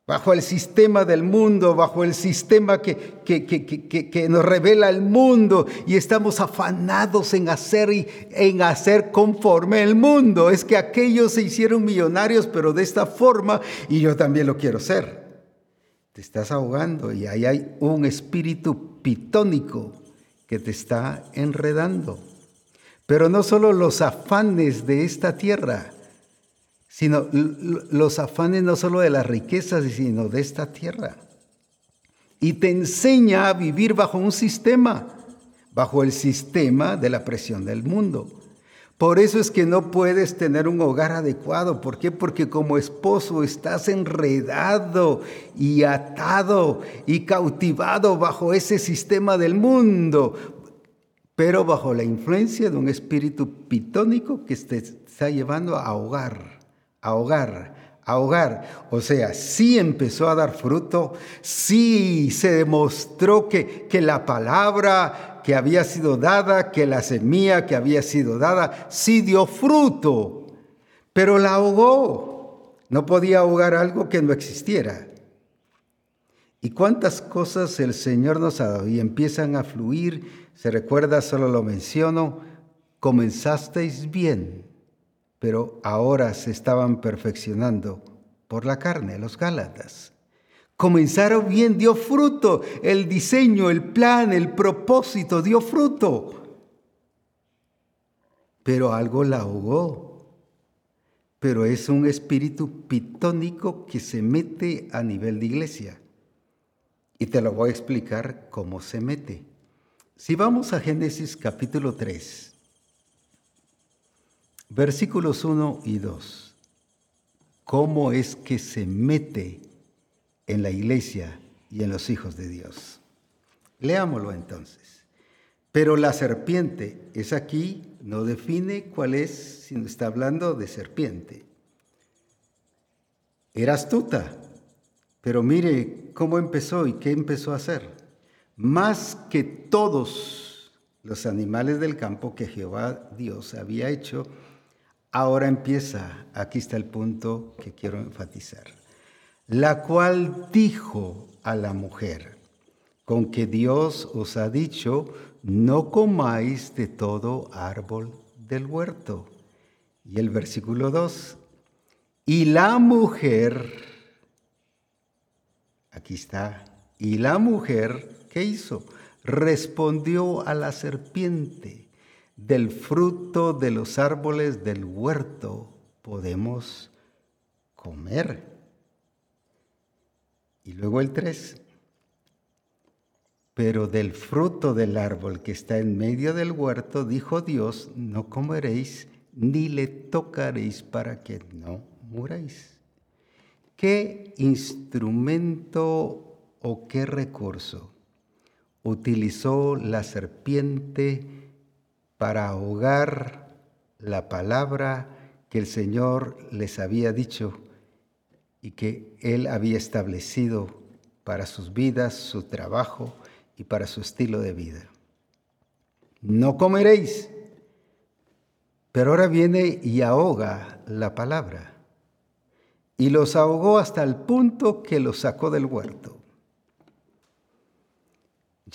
bajo el sistema del mundo, bajo el sistema que, que, nos revela el mundo y estamos afanados en hacer y en hacer conforme el mundo. Es que aquellos se hicieron millonarios, pero de esta forma y yo también lo quiero ser. Te estás ahogando y ahí hay un espíritu pitónico que te está enredando. Pero no solo los afanes de esta tierra, sino los afanes no solo de las riquezas, sino de esta tierra. Y te enseña a vivir bajo un sistema, bajo el sistema de la presión del mundo. Por eso es que no puedes tener un hogar adecuado. ¿Por qué? Porque como esposo estás enredado y atado y cautivado bajo ese sistema del mundo, pero bajo la influencia de un espíritu pitónico que te está llevando a ahogar ahogar, ahogar. O sea, sí empezó a dar fruto, sí se demostró que, que la palabra que había sido dada, que la semilla que había sido dada, sí dio fruto, pero la ahogó. No podía ahogar algo que no existiera. Y cuántas cosas el Señor nos ha dado y empiezan a fluir. Se recuerda, solo lo menciono, comenzasteis bien, pero ahora se estaban perfeccionando por la carne, los Gálatas. Comenzaron bien, dio fruto, el diseño, el plan, el propósito, dio fruto. Pero algo la ahogó. Pero es un espíritu pitónico que se mete a nivel de iglesia. Y te lo voy a explicar cómo se mete. Si vamos a Génesis capítulo 3, versículos 1 y 2, ¿cómo es que se mete en la iglesia y en los hijos de Dios? Leámoslo entonces. Pero la serpiente es aquí, no define cuál es, sino está hablando de serpiente. Era astuta pero mire cómo empezó y qué empezó a hacer. Más que todos los animales del campo que Jehová Dios había hecho, ahora empieza, aquí está el punto que quiero enfatizar, la cual dijo a la mujer, con que Dios os ha dicho, no comáis de todo árbol del huerto. Y el versículo 2, y la mujer Aquí está. Y la mujer, ¿qué hizo? Respondió a la serpiente, del fruto de los árboles del huerto podemos comer. Y luego el 3. Pero del fruto del árbol que está en medio del huerto, dijo Dios, no comeréis ni le tocaréis para que no muráis. ¿Qué instrumento o qué recurso utilizó la serpiente para ahogar la palabra que el Señor les había dicho y que Él había establecido para sus vidas, su trabajo y para su estilo de vida? No comeréis. Pero ahora viene y ahoga la palabra y los ahogó hasta el punto que los sacó del huerto.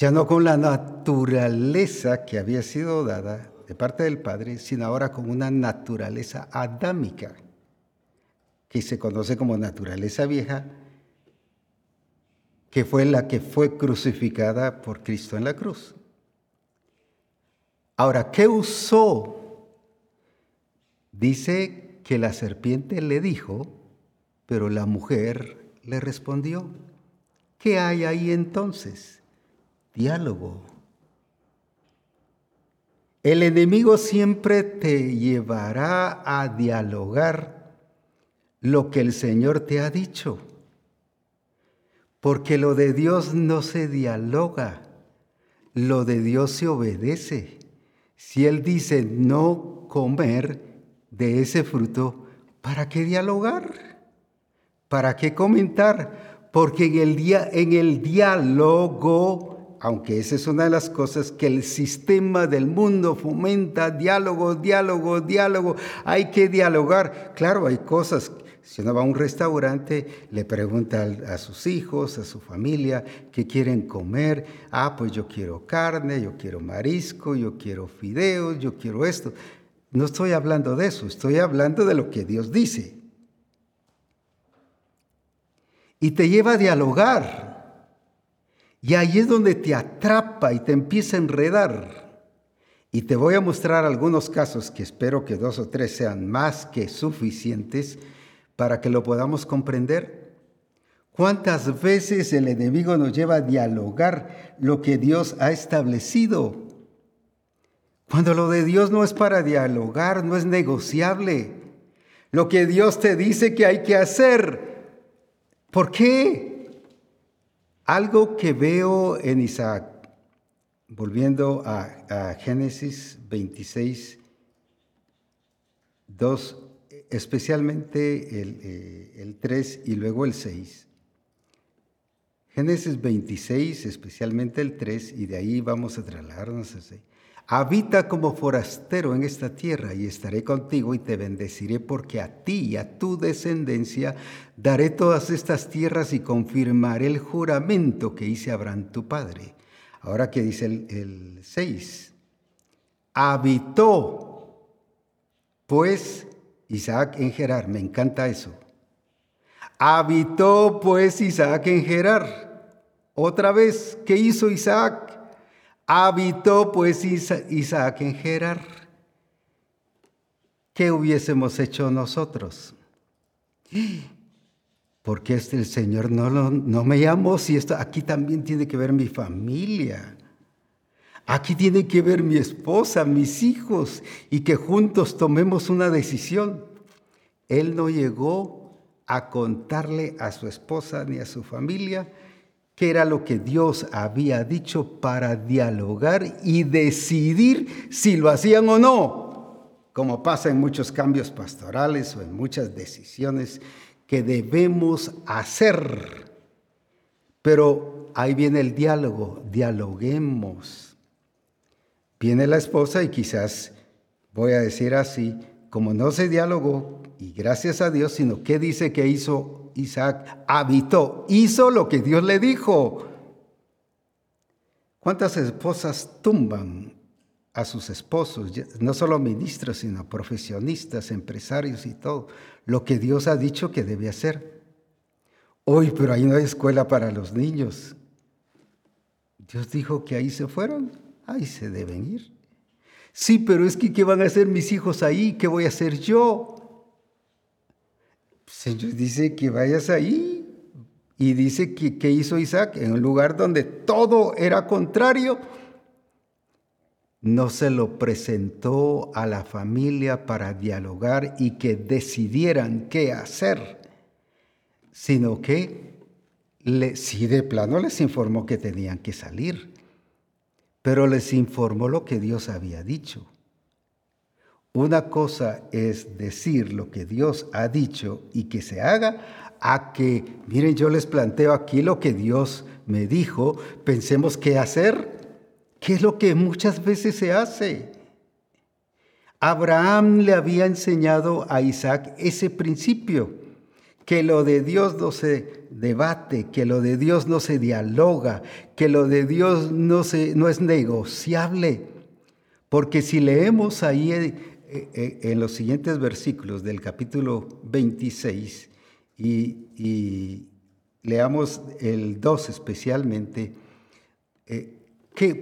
Ya no con la naturaleza que había sido dada de parte del Padre, sino ahora con una naturaleza adámica, que se conoce como naturaleza vieja, que fue la que fue crucificada por Cristo en la cruz. Ahora, ¿qué usó? Dice que la serpiente le dijo, pero la mujer le respondió, ¿qué hay ahí entonces? Diálogo. El enemigo siempre te llevará a dialogar lo que el Señor te ha dicho, porque lo de Dios no se dialoga, lo de Dios se obedece. Si Él dice no comer de ese fruto, ¿para qué dialogar? ¿Para qué comentar? Porque en el, día, en el diálogo, aunque esa es una de las cosas que el sistema del mundo fomenta, diálogo, diálogo, diálogo, hay que dialogar. Claro, hay cosas si uno va a un restaurante, le pregunta a sus hijos, a su familia, qué quieren comer. Ah, pues yo quiero carne, yo quiero marisco, yo quiero fideos, yo quiero esto. No estoy hablando de eso, estoy hablando de lo que Dios dice y te lleva a dialogar. Y ahí es donde te atrapa y te empieza a enredar. Y te voy a mostrar algunos casos que espero que dos o tres sean más que suficientes para que lo podamos comprender. ¿Cuántas veces el enemigo nos lleva a dialogar lo que Dios ha establecido? Cuando lo de Dios no es para dialogar, no es negociable. Lo que Dios te dice que hay que hacer, ¿Por qué? Algo que veo en Isaac, volviendo a, Génesis 26, 2, especialmente el, eh, el 3 y luego el 6. Génesis 26, especialmente el 3, y de ahí vamos a trasladarnos a Habita como forastero en esta tierra y estaré contigo y te bendeciré porque a ti y a tu descendencia daré todas estas tierras y confirmaré el juramento que hice a Abraham tu padre. Ahora que dice el 6, habitó pues Isaac en Gerar, me encanta eso. Habitó pues Isaac en Gerar. Otra vez, ¿qué hizo Isaac? Habitó pues Isaac en Gerar. ¿Qué hubiésemos hecho nosotros? Porque este el Señor no, no me llamó, si esto aquí también tiene que ver mi familia. Aquí tiene que ver mi esposa, mis hijos, y que juntos tomemos una decisión. Él no llegó a contarle a su esposa ni a su familia qué era lo que Dios había dicho para dialogar y decidir si lo hacían o no, como pasa en muchos cambios pastorales o en muchas decisiones que debemos hacer. Pero ahí viene el diálogo, dialoguemos. Viene la esposa y quizás, voy a decir así, como no se dialogó, y gracias a Dios, sino que dice que hizo Isaac habitó, hizo lo que Dios le dijo. ¿Cuántas esposas tumban a sus esposos, no solo ministros, sino profesionistas, empresarios y todo, lo que Dios ha dicho que debe hacer? Hoy, pero ahí no hay escuela para los niños. Dios dijo que ahí se fueron, ahí se deben ir. Sí, pero es que ¿qué van a hacer mis hijos ahí? ¿Qué voy a hacer yo? Señor dice que vayas ahí. Y dice que ¿qué hizo Isaac? En un lugar donde todo era contrario, no se lo presentó a la familia para dialogar y que decidieran qué hacer, sino que le, sí de plano les informó que tenían que salir, pero les informó lo que Dios había dicho. Una cosa es decir lo que Dios ha dicho y que se haga, a que, miren, yo les planteo aquí lo que Dios me dijo, pensemos qué hacer, qué es lo que muchas veces se hace. Abraham le había enseñado a Isaac ese principio, que lo de Dios no se debate, que lo de Dios no se dialoga, que lo de Dios no, se, no es negociable. Porque si leemos ahí en los siguientes versículos del capítulo 26 y, leamos el 2 especialmente, eh,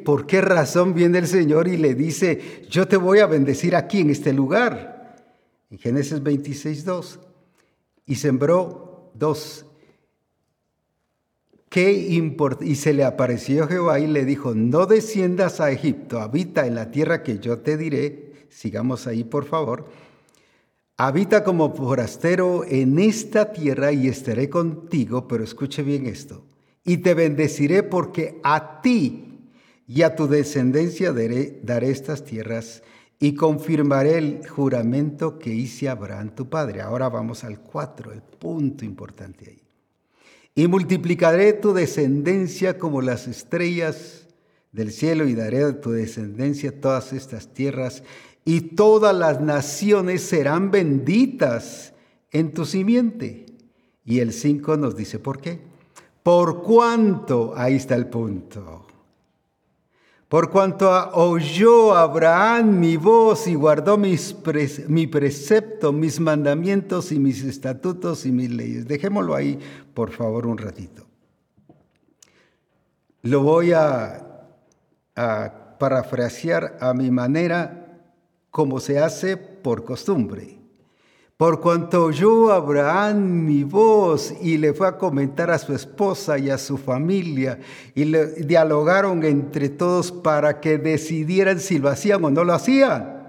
¿por qué razón viene el Señor y le dice, yo te voy a bendecir aquí en este lugar? En Génesis 26, 2. Y sembró dos. ¿Qué importa? Y se le apareció Jehová y le dijo, no desciendas a Egipto, habita en la tierra que yo te diré sigamos ahí por favor, habita como forastero en esta tierra y estaré contigo, pero escuche bien esto, y te bendeciré porque a ti y a tu descendencia daré, estas tierras y confirmaré el juramento que hice a Abraham tu padre. Ahora vamos al 4, el punto importante ahí. Y multiplicaré tu descendencia como las estrellas del cielo y daré a tu descendencia todas estas tierras y todas las naciones serán benditas en tu simiente. Y el 5 nos dice por qué. Por cuanto, ahí está el punto. Por cuanto oyó Abraham mi voz y guardó mi precepto, mis mandamientos y mis estatutos y mis leyes. Dejémoslo ahí, por favor, un ratito. Lo voy a, a parafrasear a mi manera como se hace por costumbre. Por cuanto oyó Abraham mi voz y le fue a comentar a su esposa y a su familia y le dialogaron entre todos para que decidieran si lo hacían o no lo hacían.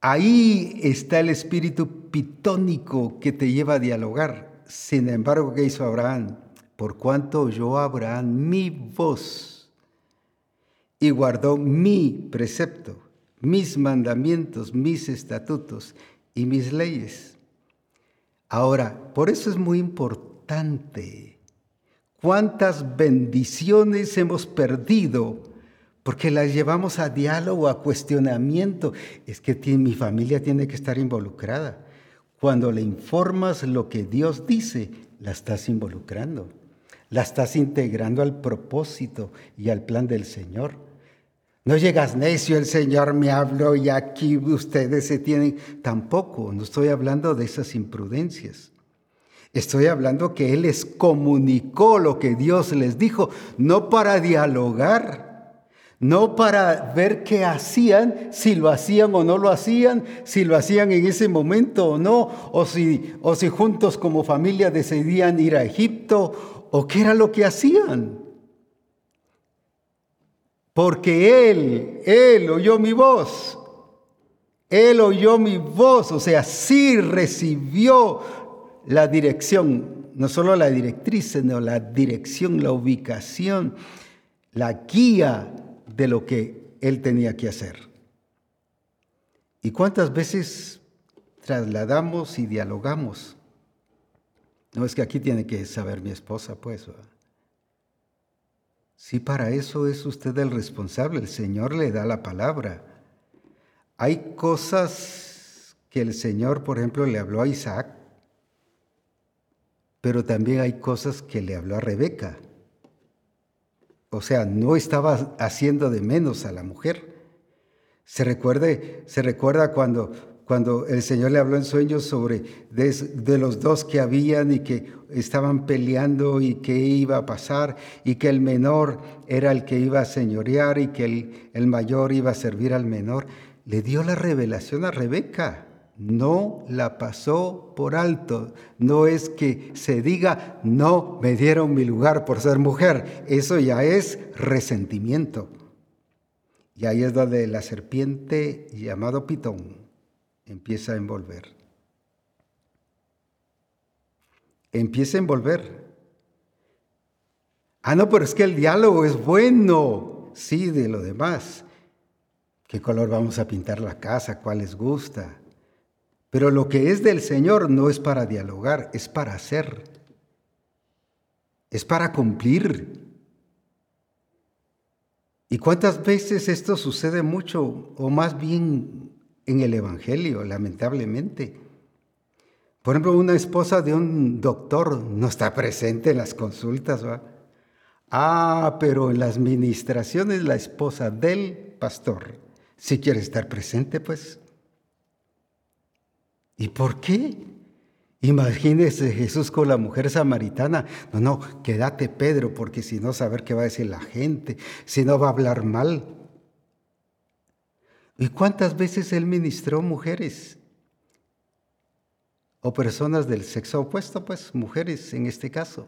Ahí está el espíritu pitónico que te lleva a dialogar. Sin embargo, ¿qué hizo Abraham? Por cuanto oyó Abraham mi voz y guardó mi precepto, mis mandamientos, mis estatutos y mis leyes. Ahora, por eso es muy importante cuántas bendiciones hemos perdido porque las llevamos a diálogo, a cuestionamiento. Es que mi familia tiene que estar involucrada. Cuando le informas lo que Dios dice, la estás involucrando, la estás integrando al propósito y al plan del Señor. No llegas necio, el Señor me habló y aquí ustedes se tienen. Tampoco, no estoy hablando de esas imprudencias. Estoy hablando que Él les comunicó lo que Dios les dijo, no para dialogar, no para ver qué hacían, si lo hacían o no lo hacían, si lo hacían en ese momento o no, o si, o si juntos como familia decidían ir a Egipto, o qué era lo que hacían. Porque Él, Él oyó mi voz, Él oyó mi voz, o sea, sí recibió la dirección, no solo la directriz, sino la dirección, la ubicación, la guía de lo que él tenía que hacer. ¿Y cuántas veces trasladamos y dialogamos? No es que aquí tiene que saber mi esposa, pues. Si para eso es usted el responsable, el Señor le da la palabra. Hay cosas que el Señor, por ejemplo, le habló a Isaac, pero también hay cosas que le habló a Rebeca. O sea, no estaba haciendo de menos a la mujer. Se, recuerde, se recuerda cuando, cuando el Señor le habló en sueños sobre de, los dos que habían y que estaban peleando y qué iba a pasar y que el menor era el que iba a señorear y que el, el mayor iba a servir al menor. Le dio la revelación a Rebeca no la pasó por alto. No es que se diga, no me dieron mi lugar por ser mujer. Eso ya es resentimiento. Y ahí es donde la serpiente llamado Pitón empieza a envolver. Empieza a envolver. Ah, no, pero es que el diálogo es bueno. Sí, de lo demás. ¿Qué color vamos a pintar la casa? ¿Cuál les gusta? Pero lo que es del Señor no es para dialogar, es para hacer. Es para cumplir. ¿Y cuántas veces esto sucede mucho, o más bien en el Evangelio, lamentablemente? Por ejemplo, una esposa de un doctor no está presente en las consultas. Ah, pero en las ministraciones la esposa del pastor, si quiere estar presente, pues ¿Y por qué? Imagínese Jesús con la mujer samaritana. No, no, quédate Pedro, porque si no, saber qué va a decir la gente, si no va a hablar mal. ¿Y cuántas veces él ministró mujeres? O personas del sexo opuesto, pues mujeres en este caso.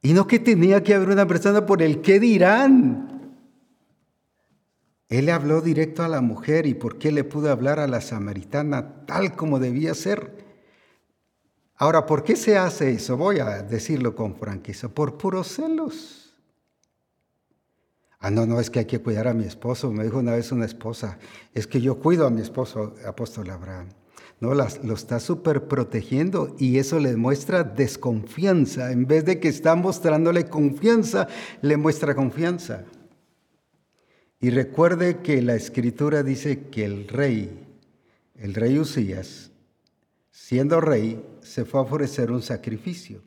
Y no que tenía que haber una persona por el qué dirán. Él habló directo a la mujer y por qué le pudo hablar a la samaritana tal como debía ser. Ahora, ¿por qué se hace eso? Voy a decirlo con franqueza, por puros celos. Ah, no, no, es que hay que cuidar a mi esposo. Me dijo una vez una esposa, es que yo cuido a mi esposo, apóstol Abraham. No, lo está súper protegiendo y eso le muestra desconfianza. En vez de que está mostrándole confianza, le muestra confianza. Y recuerde que la escritura dice que el rey, el rey Usías, siendo rey, se fue a ofrecer un sacrificio.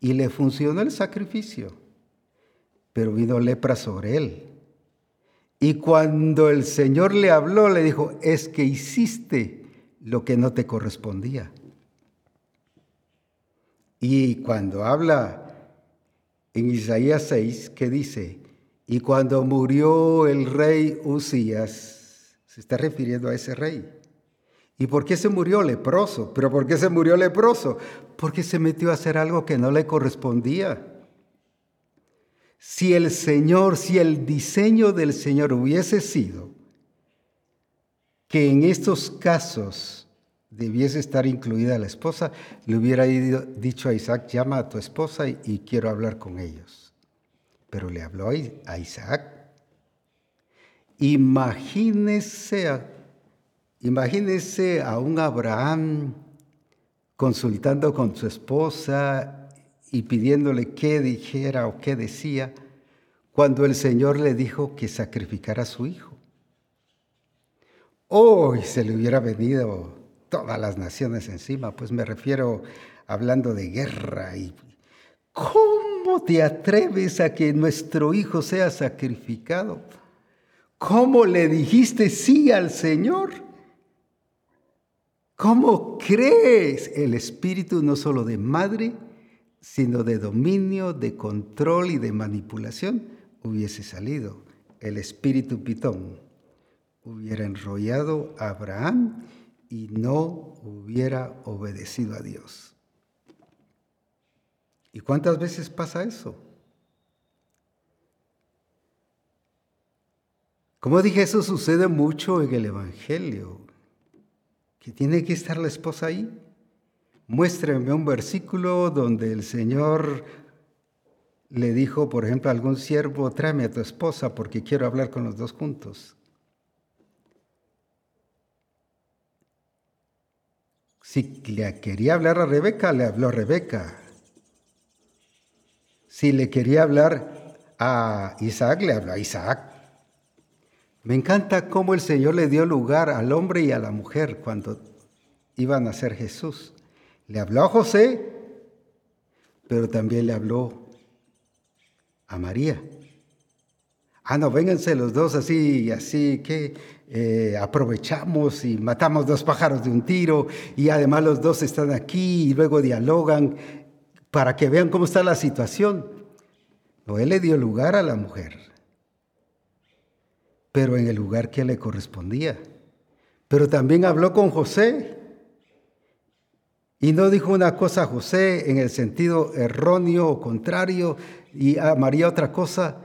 Y le funcionó el sacrificio, pero vino lepra sobre él. Y cuando el Señor le habló, le dijo, es que hiciste lo que no te correspondía. Y cuando habla en Isaías 6, que dice, y cuando murió el rey Usías, se está refiriendo a ese rey. ¿Y por qué se murió leproso? ¿Pero por qué se murió leproso? Porque se metió a hacer algo que no le correspondía. Si el Señor, si el diseño del Señor hubiese sido que en estos casos debiese estar incluida la esposa, le hubiera dicho a Isaac, llama a tu esposa y quiero hablar con ellos pero le habló a Isaac. Imagínese imagínese a un Abraham consultando con su esposa y pidiéndole qué dijera o qué decía, cuando el Señor le dijo que sacrificara a su hijo. Hoy se le hubiera venido todas las naciones encima, pues me refiero hablando de guerra y ¿cómo te atreves a que nuestro hijo sea sacrificado? ¿Cómo le dijiste sí al Señor? ¿Cómo crees el espíritu no solo de madre, sino de dominio, de control y de manipulación hubiese salido? El espíritu pitón hubiera enrollado a Abraham y no hubiera obedecido a Dios. ¿Y cuántas veces pasa eso? Como dije, eso sucede mucho en el Evangelio, que tiene que estar la esposa ahí. Muéstrame un versículo donde el Señor le dijo, por ejemplo, a algún siervo, tráeme a tu esposa porque quiero hablar con los dos juntos. Si le quería hablar a Rebeca, le habló a Rebeca. Si le quería hablar a Isaac, le habló a Isaac. Me encanta cómo el Señor le dio lugar al hombre y a la mujer cuando iban a ser Jesús. Le habló a José, pero también le habló a María. Ah, no, vénganse los dos así, así que eh, aprovechamos y matamos dos pájaros de un tiro y además los dos están aquí y luego dialogan para que vean cómo está la situación. No, él le dio lugar a la mujer, pero en el lugar que le correspondía. Pero también habló con José y no dijo una cosa a José en el sentido erróneo o contrario y a María otra cosa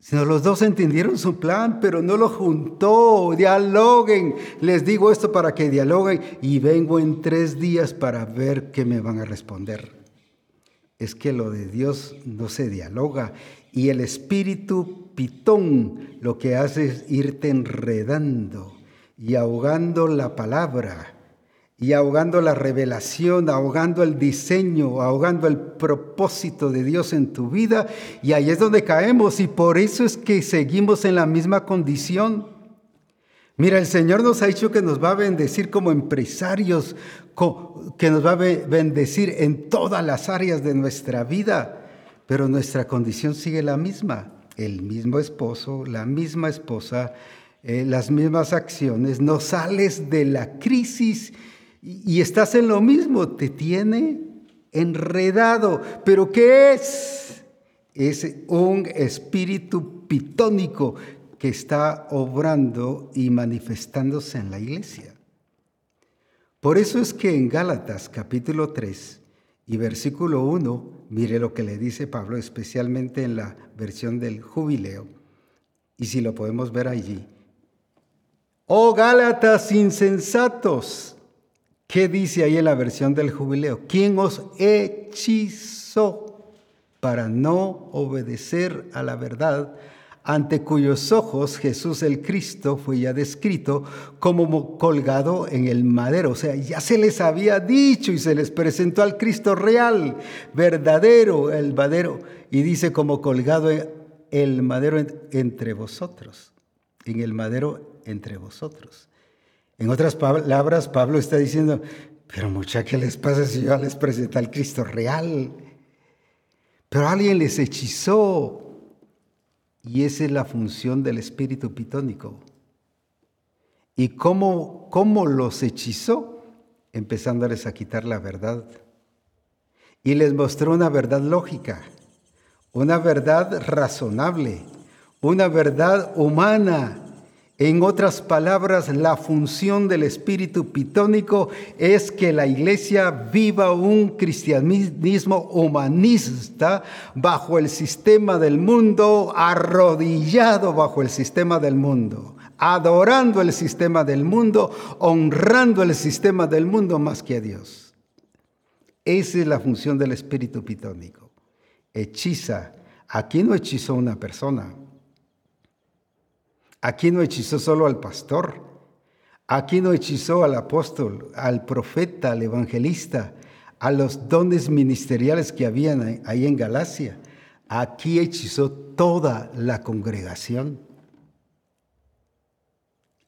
Sino los dos entendieron su plan, pero no lo juntó. Dialoguen. Les digo esto para que dialoguen y vengo en tres días para ver qué me van a responder. Es que lo de Dios no se dialoga y el espíritu pitón lo que hace es irte enredando y ahogando la palabra y ahogando la revelación, ahogando el diseño, ahogando el propósito de Dios en tu vida. Y ahí es donde caemos y por eso es que seguimos en la misma condición. Mira, el Señor nos ha dicho que nos va a bendecir como empresarios, que nos va a bendecir en todas las áreas de nuestra vida, pero nuestra condición sigue la misma. El mismo esposo, la misma esposa, eh, las mismas acciones. No sales de la crisis y, estás en lo mismo, te tiene enredado. ¿Pero qué es? Es un espíritu pitónico que está obrando y manifestándose en la iglesia. Por eso es que en Gálatas capítulo 3 y versículo 1, mire lo que le dice Pablo, especialmente en la versión del jubileo, y si lo podemos ver allí. Oh Gálatas insensatos, ¿Qué dice ahí en la versión del jubileo? ¿Quién os hechizó para no obedecer a la verdad, ante cuyos ojos Jesús el Cristo fue ya descrito como colgado en el madero? O sea, ya se les había dicho y se les presentó al Cristo real, verdadero, el madero, y dice como colgado el madero entre vosotros, en el madero entre vosotros. En otras palabras, Pablo está diciendo, pero mucha, ¿qué les pasa si yo les presento al Cristo real? Pero alguien les hechizó. Y esa es la función del espíritu pitónico. ¿Y cómo, cómo los hechizó? Empezándoles a quitar la verdad. Y les mostró una verdad lógica, una verdad razonable, una verdad humana, en otras palabras, la función del espíritu pitónico es que la iglesia viva un cristianismo humanista bajo el sistema del mundo, arrodillado bajo el sistema del mundo, adorando el sistema del mundo, honrando el sistema del mundo más que a Dios. Esa es la función del espíritu pitónico. Hechiza. Aquí no hechizó una persona Aquí no hechizó solo al pastor, aquí no hechizó al apóstol, al profeta, al evangelista, a los dones ministeriales que habían ahí en Galacia. Aquí hechizó toda la congregación.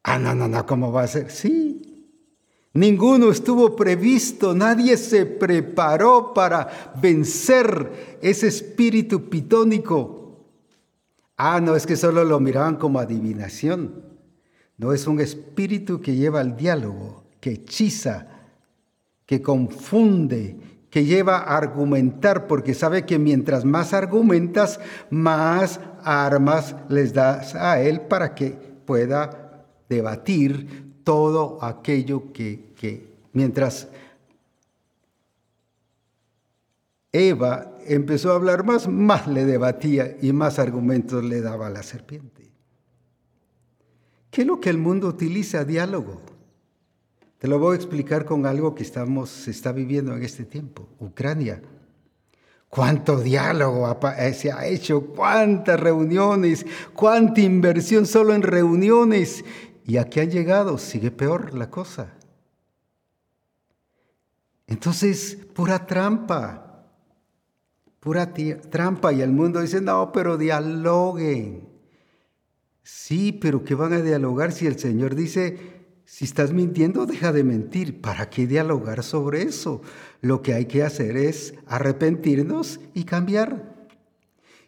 Ah, no, no, no, ¿cómo va a ser? Sí. Ninguno estuvo previsto, nadie se preparó para vencer ese espíritu pitónico. Ah, no, es que solo lo miraban como adivinación. No es un espíritu que lleva al diálogo, que hechiza, que confunde, que lleva a argumentar, porque sabe que mientras más argumentas, más armas les das a él para que pueda debatir todo aquello que, que mientras Eva empezó a hablar más, más le debatía y más argumentos le daba a la serpiente. ¿Qué es lo que el mundo utiliza? Diálogo. Te lo voy a explicar con algo que estamos, se está viviendo en este tiempo, Ucrania. Cuánto diálogo eh, se ha hecho, cuántas reuniones, cuánta inversión solo en reuniones. Y aquí han llegado, sigue peor la cosa. Entonces, pura trampa, pura trampa. Y el mundo dice, no, pero dialoguen. Sí, pero ¿qué van a dialogar si el Señor dice, si estás mintiendo, deja de mentir. ¿Para qué dialogar sobre eso? Lo que hay que hacer es arrepentirnos y cambiar.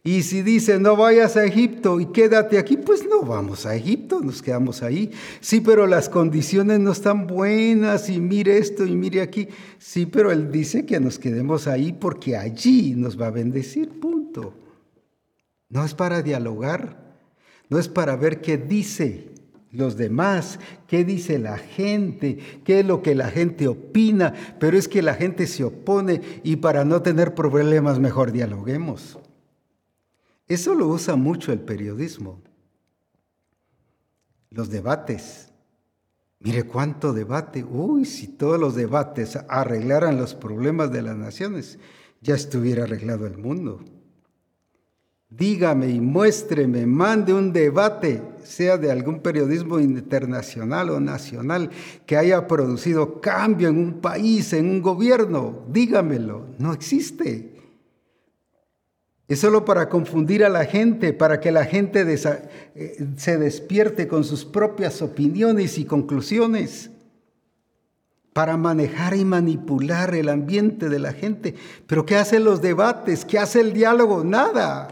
Y si dice, no vayas a Egipto y quédate aquí, pues vamos a Egipto, nos quedamos ahí. Sí, pero las condiciones no están buenas y mire esto y mire aquí. Sí, pero Él dice que nos quedemos ahí porque allí nos va a bendecir, punto. No es para dialogar, no es para ver qué dice, los demás, qué dice la gente, qué es lo que la gente opina, pero es que la gente se opone y para no tener problemas mejor dialoguemos. Eso lo usa mucho el periodismo. Los debates. Mire cuánto debate. Uy, si todos los debates arreglaran los problemas de las naciones, ya estuviera arreglado el mundo dígame y muéstreme, mande un debate, sea de algún periodismo internacional o nacional, que haya producido cambio en un país, en un gobierno, dígamelo, no existe. Es solo para confundir a la gente, para que la gente eh, se despierte con sus propias opiniones y conclusiones, para manejar y manipular el ambiente de la gente. Pero ¿qué hacen los debates? ¿Qué hace el diálogo? Nada.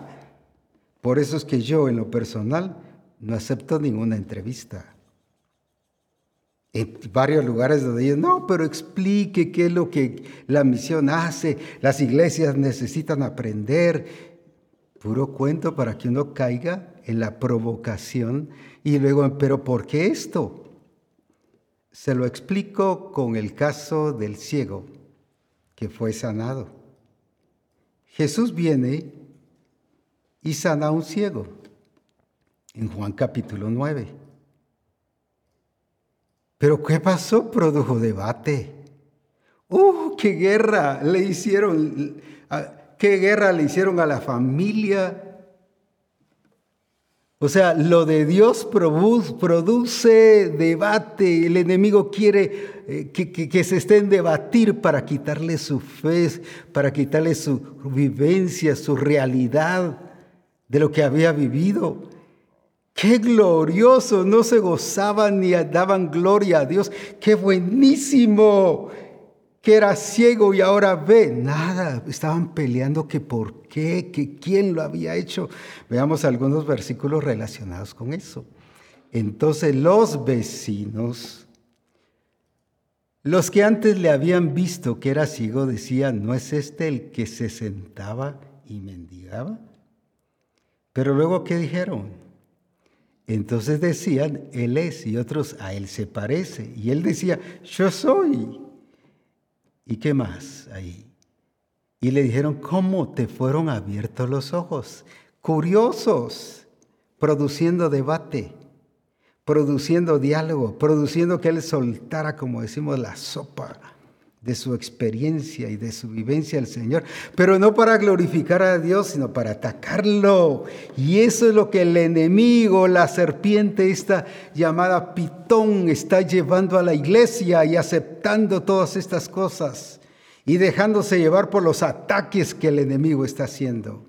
Por eso es que yo en lo personal no acepto ninguna entrevista. En varios lugares donde dicen, no, pero explique qué es lo que la misión hace, las iglesias necesitan aprender. Puro cuento para que uno caiga en la provocación y luego, pero ¿por qué esto? Se lo explico con el caso del ciego que fue sanado. Jesús viene y sana a un ciego. En Juan capítulo 9. Pero ¿qué pasó? Produjo debate. ¡Uh, qué guerra le hicieron! ¿Qué guerra le hicieron a la familia? O sea, lo de Dios produce debate. El enemigo quiere eh, que, que, se estén debatir para quitarle su fe, para quitarle su vivencia, su realidad de lo que había vivido. Qué glorioso, no se gozaban ni daban gloria a Dios. Qué buenísimo, que era ciego y ahora ve. Nada, estaban peleando que por qué, que quién lo había hecho. Veamos algunos versículos relacionados con eso. Entonces los vecinos, los que antes le habían visto que era ciego, decían, ¿no es este el que se sentaba y mendigaba? Pero luego, ¿qué dijeron? Entonces decían, Él es, y otros, a Él se parece. Y Él decía, yo soy. ¿Y qué más ahí? Y le dijeron, ¿cómo te fueron abiertos los ojos? Curiosos, produciendo debate, produciendo diálogo, produciendo que Él soltara, como decimos, la sopa de su experiencia y de su vivencia al Señor, pero no para glorificar a Dios, sino para atacarlo. Y eso es lo que el enemigo, la serpiente, esta llamada pitón, está llevando a la iglesia y aceptando todas estas cosas. y dejándose llevar por los ataques que el enemigo está haciendo.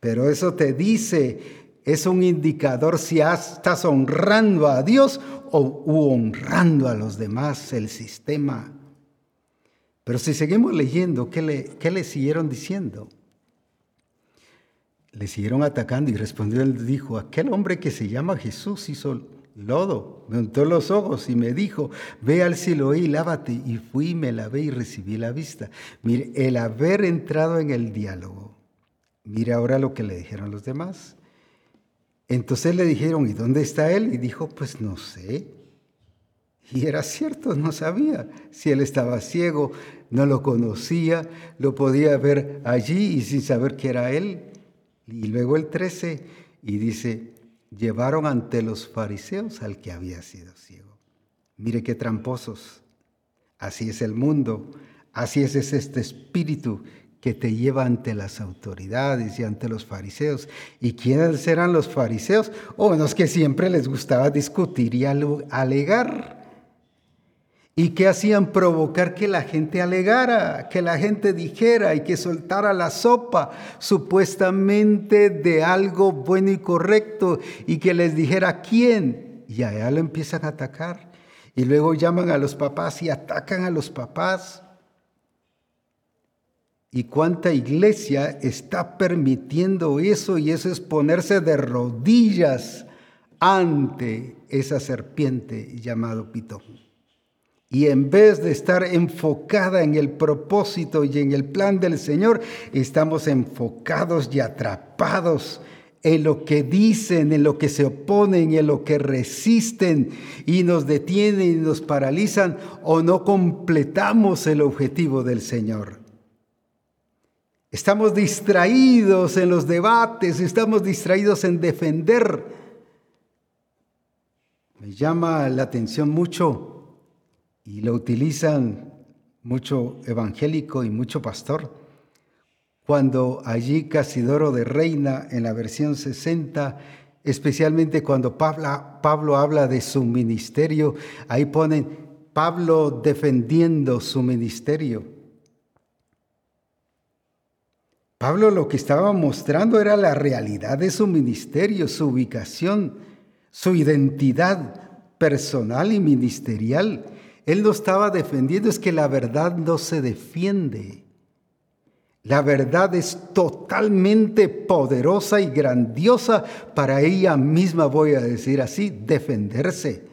Pero eso te dice, es un indicador si estás honrando a Dios o honrando a los demás, el sistema. Pero si seguimos leyendo, ¿qué le, qué le siguieron diciendo? Le siguieron atacando y respondió él, dijo, aquel hombre que se llama Jesús hizo lodo, me untó los ojos y me dijo, ve al Siloé y lávate. Y fui, me lavé y recibí la vista. Mire, el haber entrado en el diálogo, mire ahora lo que le dijeron los demás. Entonces le dijeron, ¿y dónde está él? Y dijo, pues no sé. Y era cierto, no sabía si él estaba ciego, no lo conocía, lo podía ver allí y sin saber que era él. Y luego el 13, y dice, llevaron ante los fariseos al que había sido ciego. Mire qué tramposos. Así es el mundo, así es este espíritu que te lleva ante las autoridades y ante los fariseos. ¿Y quiénes eran los fariseos? O oh, que siempre les gustaba discutir y alegar. ¿Y qué hacían? Provocar que la gente alegara, que la gente dijera y que soltara la sopa supuestamente de algo bueno y correcto y que les dijera quién. Y allá lo empiezan a atacar. Y luego llaman a los papás y atacan a los papás. ¿Y cuánta iglesia está permitiendo eso? Y eso es ponerse de rodillas ante esa serpiente llamado pitón. Y en vez de estar enfocada en el propósito y en el plan del Señor, estamos enfocados y atrapados en lo que dicen, en lo que se oponen, en lo que resisten y nos detienen y nos paralizan o no completamos el objetivo del Señor. Estamos distraídos en los debates, estamos distraídos en defender. Me llama la atención mucho y lo utilizan mucho evangélico y mucho pastor. Cuando allí Casidoro de Reina, en la versión 60, especialmente cuando Pablo, Pablo habla de su ministerio, ahí ponen Pablo defendiendo su ministerio. Pablo lo que estaba mostrando era la realidad de su ministerio, su ubicación, su identidad personal y ministerial. Él no estaba defendiendo, es que la verdad no se defiende. La verdad es totalmente poderosa y grandiosa para ella misma, voy a decir así, defenderse.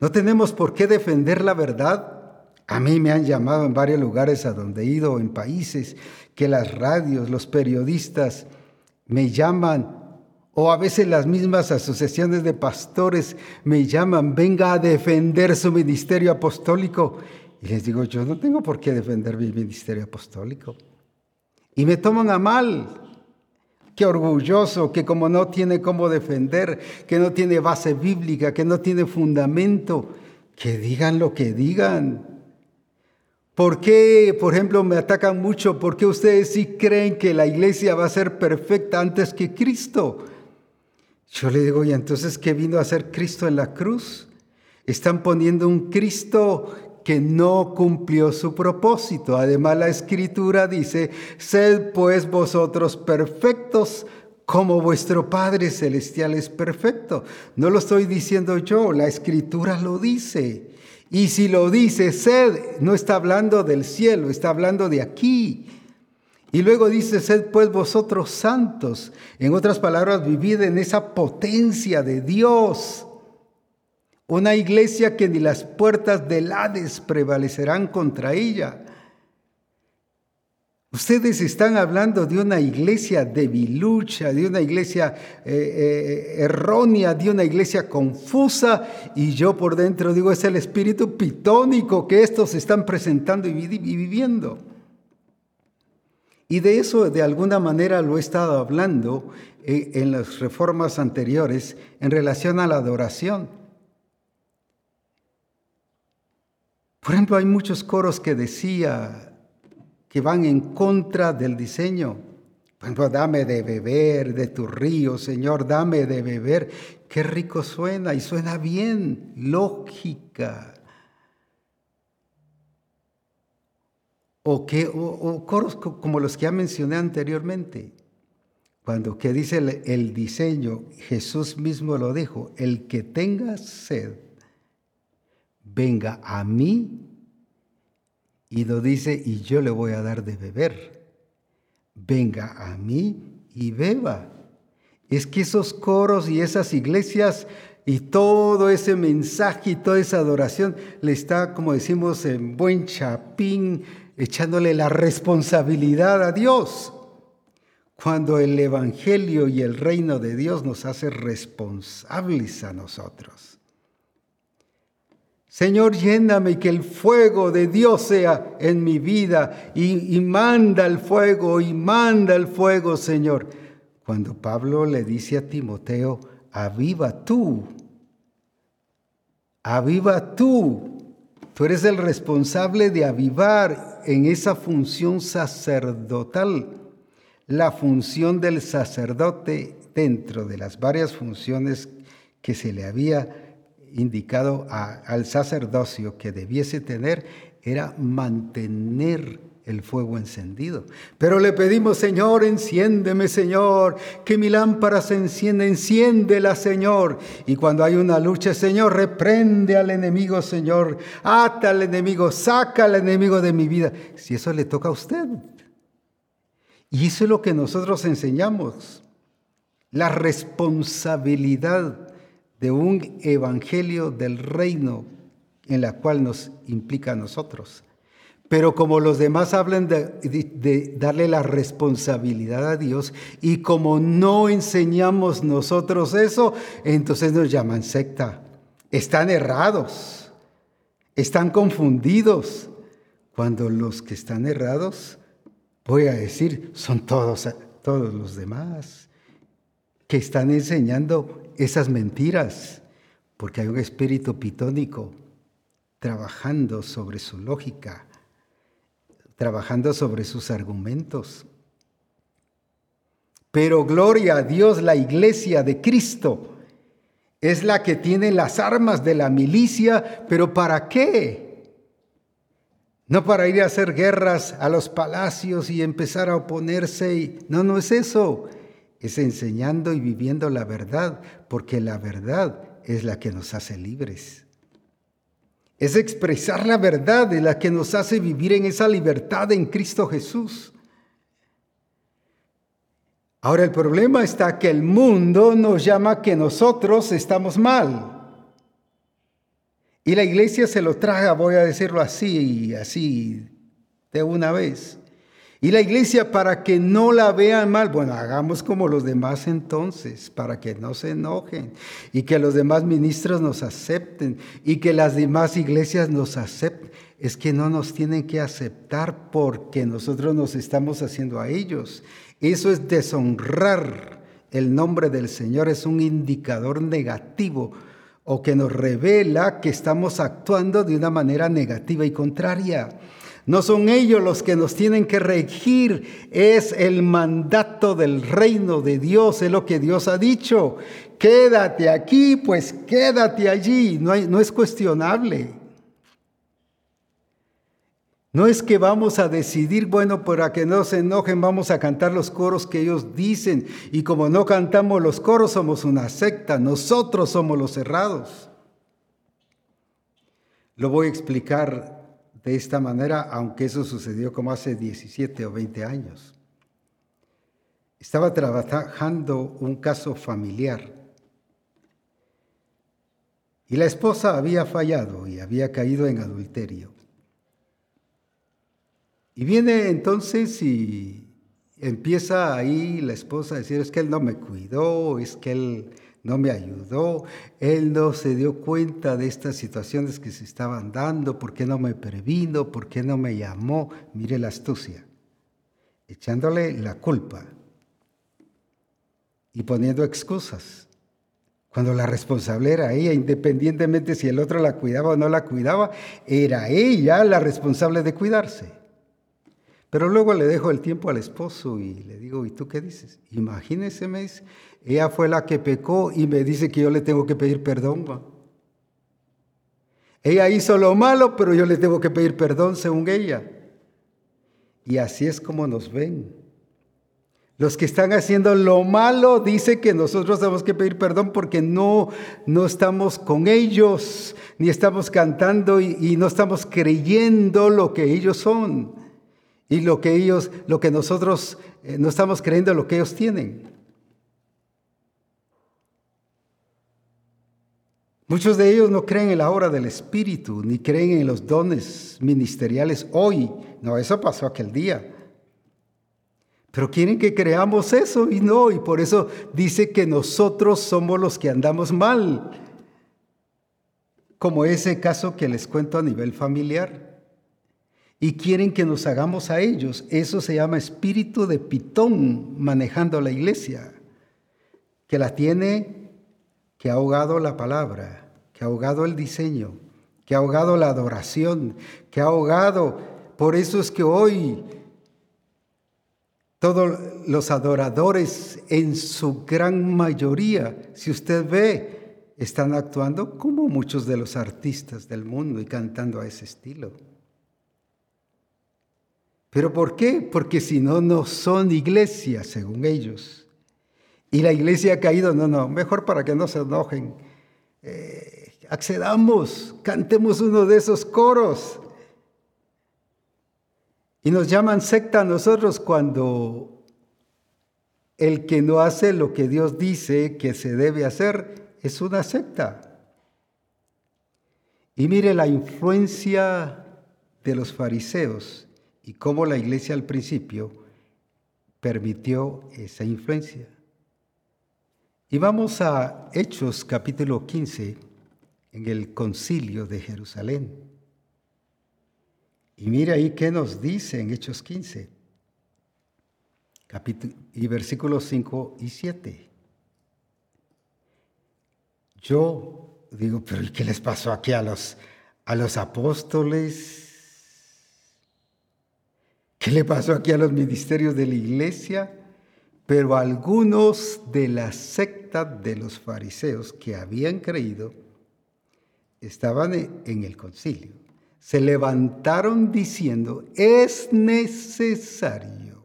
No tenemos por qué defender la verdad. A mí me han llamado en varios lugares a donde he ido, en países, que las radios, los periodistas me llaman o a veces las mismas asociaciones de pastores me llaman, venga a defender su ministerio apostólico. Y les digo, yo no tengo por qué defender mi ministerio apostólico. Y me toman a mal. Qué orgulloso, que como no tiene cómo defender, que no tiene base bíblica, que no tiene fundamento, que digan lo que digan. ¿Por qué, por ejemplo, me atacan mucho? Porque ustedes sí creen que la iglesia va a ser perfecta antes que Cristo. Yo le digo, ¿y entonces qué vino a hacer Cristo en la cruz? Están poniendo un Cristo que no cumplió su propósito. Además, la escritura dice, sed pues vosotros perfectos como vuestro Padre Celestial es perfecto. No lo estoy diciendo yo, la escritura lo dice. Y si lo dice, sed, no está hablando del cielo, está hablando de aquí. Y luego dice, sed pues vosotros santos. En otras palabras, vivid en esa potencia de Dios. Una iglesia que ni las puertas del Hades prevalecerán contra ella. Ustedes están hablando de una iglesia debilucha, de una iglesia eh, eh, errónea, de una iglesia confusa, y yo por dentro digo, es el espíritu pitónico que estos están presentando y viviendo. Y de eso de alguna manera lo he estado hablando eh, en las reformas anteriores en relación a la adoración. Por ejemplo, hay muchos coros que decía que van en contra del diseño. Por ejemplo, dame de beber de tu río, Señor, dame de beber. Qué rico suena y suena bien, lógica. O, que, o, coros como los que ya mencioné anteriormente. Cuando que dice el, el, diseño, Jesús mismo lo dijo, el que tenga sed, venga a mí y lo dice, y yo le voy a dar de beber. Venga a mí y beba. Es que esos coros y esas iglesias y todo ese mensaje y toda esa adoración le está, como decimos en buen chapín, echándole la responsabilidad a Dios. Cuando el Evangelio y el reino de Dios nos hace responsables a nosotros. Señor, lléname que el fuego de Dios sea en mi vida y, manda el fuego y manda el fuego, Señor. Cuando Pablo le dice a Timoteo, aviva tú, aviva tú, Tú eres el responsable de avivar en esa función sacerdotal, la función del sacerdote dentro de las varias funciones que se le había indicado al sacerdocio que debiese tener, era mantener el fuego encendido. Pero le pedimos, Señor, enciéndeme, Señor, que mi lámpara se encienda, enciéndela, Señor. Y cuando hay una lucha, Señor, reprende al enemigo, Señor, ata al enemigo, saca al enemigo de mi vida. Si eso le toca a usted. Y eso es lo que nosotros enseñamos, la responsabilidad de un evangelio del reino en la cual nos implica a nosotros. Pero como los demás hablan de, darle la responsabilidad a Dios y como no enseñamos nosotros eso, entonces nos llaman secta. Están errados, están confundidos. Cuando los que están errados, voy a decir, son todos, todos los demás que están enseñando esas mentiras, porque hay un espíritu pitónico trabajando sobre su lógica trabajando sobre sus argumentos. Pero gloria a Dios, la iglesia de Cristo es la que tiene las armas de la milicia, pero ¿para qué? No para ir a hacer guerras a los palacios y empezar a oponerse. Y... No, no es eso. Es enseñando y viviendo la verdad, porque la verdad es la que nos hace libres. Es expresar la verdad de la que nos hace vivir en esa libertad en Cristo Jesús. Ahora el problema está que el mundo nos llama que nosotros estamos mal. Y la iglesia se lo traga, voy a decirlo así, así, de una vez. Y la iglesia para que no la vean mal, bueno, hagamos como los demás entonces, para que no se enojen y que los demás ministros nos acepten y que las demás iglesias nos acepten. Es que no nos tienen que aceptar porque nosotros nos estamos haciendo a ellos. Eso es deshonrar el nombre del Señor, es un indicador negativo o que nos revela que estamos actuando de una manera negativa y contraria. No son ellos los que nos tienen que regir, es el mandato del reino de Dios, es lo que Dios ha dicho. Quédate aquí, pues quédate allí, no, es cuestionable. No es que vamos a decidir, bueno, para que no se enojen, vamos a cantar los coros que ellos dicen. Y como no cantamos los coros, somos una secta, nosotros somos los cerrados. Lo voy a explicar de esta manera, aunque eso sucedió como hace 17 o 20 años. Estaba trabajando un caso familiar y la esposa había fallado y había caído en adulterio. Y viene entonces y empieza ahí la esposa a decir, es que él no me cuidó, es que él no me ayudó, él no se dio cuenta de estas situaciones que se estaban dando, por qué no me previno, por qué no me llamó, mire la astucia, echándole la culpa y poniendo excusas, cuando la responsable era ella, independientemente si el otro la cuidaba o no la cuidaba, era ella la responsable de cuidarse. Pero luego le dejo el tiempo al esposo y le digo, ¿y tú qué dices? Imagínese, me dice, ella fue la que pecó y me dice que yo le tengo que pedir perdón. Ella hizo lo malo, pero yo le tengo que pedir perdón según ella. Y así es como nos ven. Los que están haciendo lo malo dicen que nosotros tenemos que pedir perdón porque no, no estamos con ellos, ni estamos cantando y, no estamos creyendo lo que ellos son y lo que ellos, lo que nosotros eh, no estamos creyendo lo que ellos tienen. Muchos de ellos no creen en la obra del Espíritu, ni creen en los dones ministeriales hoy. No, eso pasó aquel día. Pero quieren que creamos eso y no, y por eso dice que nosotros somos los que andamos mal. Como ese caso que les cuento a nivel familiar. Y quieren que nos hagamos a ellos. Eso se llama espíritu de pitón manejando la iglesia. Que la tiene, que ha ahogado la palabra, que ha ahogado el diseño, que ha ahogado la adoración, que ha ahogado. Por eso es que hoy todos los adoradores en su gran mayoría, si usted ve, están actuando como muchos de los artistas del mundo y cantando a ese estilo. ¿Pero por qué? Porque si no, no son iglesias, según ellos. Y la iglesia ha caído, no, no, mejor para que no se enojen. Eh, accedamos, cantemos uno de esos coros. Y nos llaman secta a nosotros cuando el que no hace lo que Dios dice que se debe hacer es una secta. Y mire la influencia de los fariseos y cómo la iglesia al principio permitió esa influencia. Y vamos a Hechos capítulo 15 en el concilio de Jerusalén. Y mire ahí qué nos dice en Hechos 15, capítulo, y versículos 5 y 7. Yo digo, pero ¿y qué les pasó aquí a los, a los apóstoles? ¿Qué le pasó aquí a los ministerios de la iglesia? Pero algunos de la secta de los fariseos que habían creído estaban en el concilio se levantaron diciendo, es necesario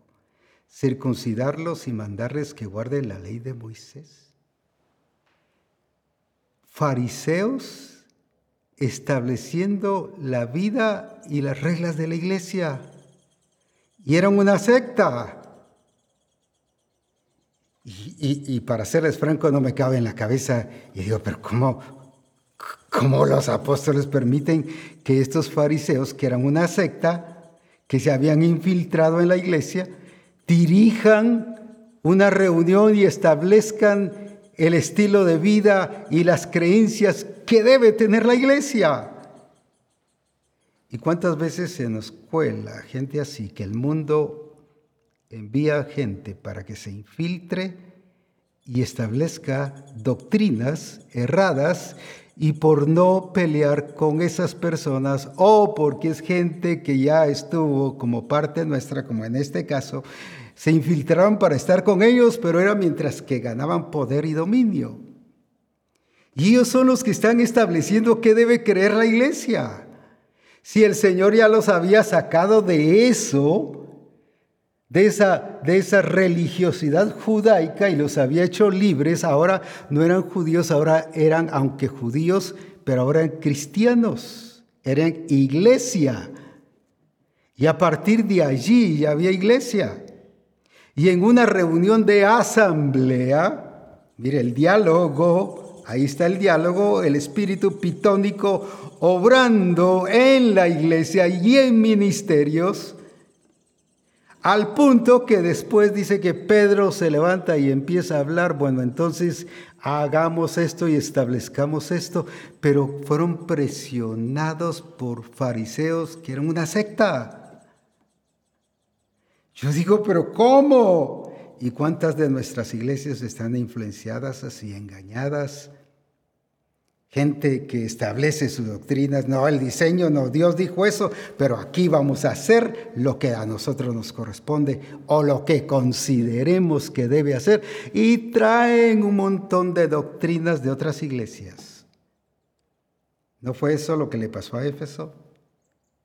circuncidarlos y mandarles que guarden la ley de Moisés. Fariseos estableciendo la vida y las reglas de la iglesia. Y eran una secta. Y, para serles franco, no me cabe en la cabeza. Y digo, pero ¿cómo, ¿Cómo los apóstoles permiten que estos fariseos, que eran una secta, que se habían infiltrado en la iglesia, dirijan una reunión y establezcan el estilo de vida y las creencias que debe tener la iglesia. ¿Y cuántas veces se nos cuela gente así que el mundo envía gente para que se infiltre y establezca doctrinas erradas y por no pelear con esas personas o porque es gente que ya estuvo como parte nuestra, como en este caso, se infiltraron para estar con ellos, pero era mientras que ganaban poder y dominio. Y ellos son los que están estableciendo qué debe creer la iglesia. Si el Señor ya los había sacado de eso, de esa, de esa religiosidad judaica y los había hecho libres. Ahora no eran judíos, ahora eran, aunque judíos, pero ahora eran cristianos, eran iglesia. Y a partir de allí ya había iglesia. Y en una reunión de asamblea, mire, el diálogo, ahí está el diálogo, el espíritu pitónico obrando en la iglesia y en ministerios al punto que después dice que Pedro se levanta y empieza a hablar, bueno, entonces hagamos esto y establezcamos esto, pero fueron presionados por fariseos que eran una secta. Yo digo, pero ¿cómo? ¿Y cuántas de nuestras iglesias están influenciadas así, engañadas? Gente que establece sus doctrinas, no, el diseño, no, Dios dijo eso, pero aquí vamos a hacer lo que a nosotros nos corresponde o lo que consideremos que debe hacer y traen un montón de doctrinas de otras iglesias. ¿No fue eso lo que le pasó a Éfeso?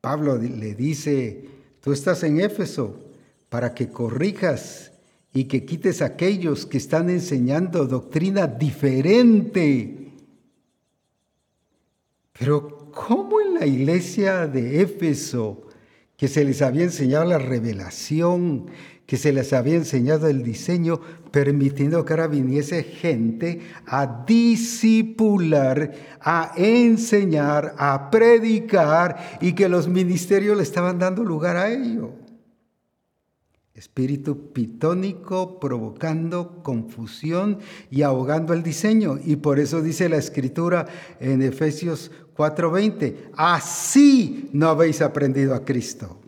Pablo le dice, Tú estás en Éfeso para que corrijas y que quites a aquellos que están enseñando doctrina diferente. Pero ¿cómo en la iglesia de Éfeso, que se les había enseñado la revelación, que se les había enseñado el diseño, permitiendo que ahora viniese gente a disipular, a enseñar, a predicar y que los ministerios le estaban dando lugar a ello. Espíritu pitónico provocando confusión y ahogando el diseño. Y por eso dice la escritura en Efesios 4:20, así no habéis aprendido a Cristo.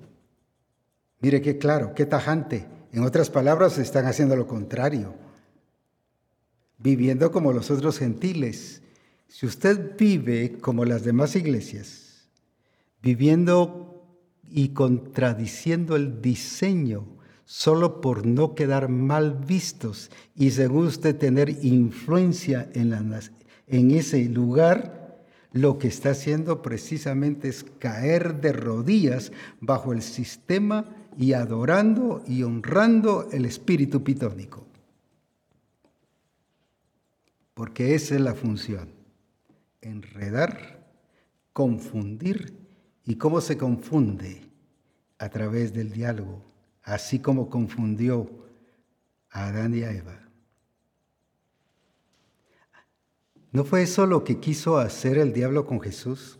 Mire qué claro, qué tajante. En otras palabras, están haciendo lo contrario, viviendo como los otros gentiles. Si usted vive como las demás iglesias, viviendo y contradiciendo el diseño solo por no quedar mal vistos y según usted tener influencia en, en ese lugar, lo que está haciendo precisamente es caer de rodillas bajo el sistema y adorando y honrando el espíritu pitónico. Porque esa es la función, enredar, confundir. Y cómo se confunde a través del diálogo, así como confundió a Adán y a Eva. ¿No fue eso lo que quiso hacer el diablo con Jesús?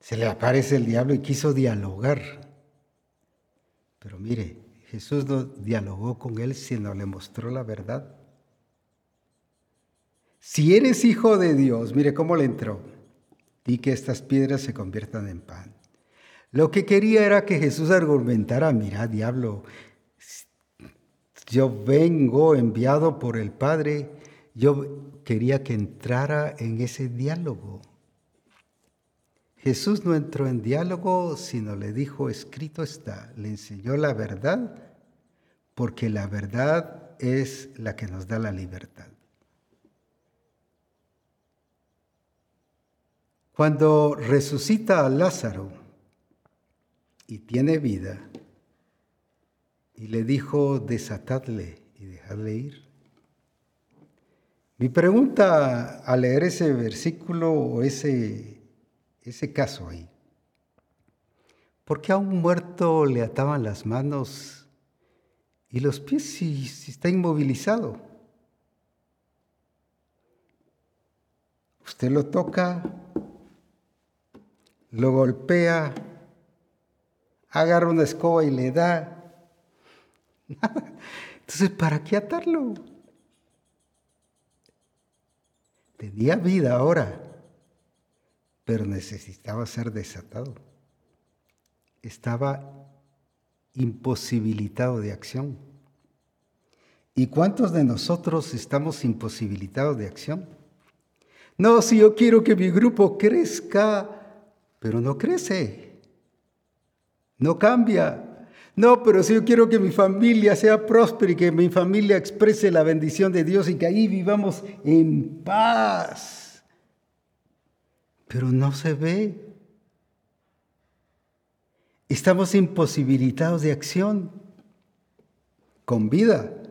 Se le aparece el diablo y quiso dialogar. Pero mire, Jesús no dialogó con él, sino le mostró la verdad. Si eres hijo de Dios, mire cómo le entró, y que estas piedras se conviertan en pan. Lo que quería era que Jesús argumentara, mira, diablo, yo vengo enviado por el Padre, yo quería que entrara en ese diálogo. Jesús no entró en diálogo, sino le dijo, escrito está, le enseñó la verdad, porque la verdad es la que nos da la libertad. Cuando resucita a Lázaro y tiene vida, y le dijo, desatadle y dejadle ir. Mi pregunta al leer ese versículo o ese ese caso ahí. ¿Por qué a un muerto le ataban las manos y los pies si, está inmovilizado? Usted lo toca, lo golpea, agarra una escoba y le da. Entonces, ¿para qué atarlo? Tenía vida ahora pero necesitaba ser desatado. Estaba imposibilitado de acción. ¿Y cuántos de nosotros estamos imposibilitados de acción? No, si yo quiero que mi grupo crezca, pero no crece, no cambia. No, pero si yo quiero que mi familia sea próspera y que mi familia exprese la bendición de Dios y que ahí vivamos en paz pero no se ve. Estamos imposibilitados de acción con vida.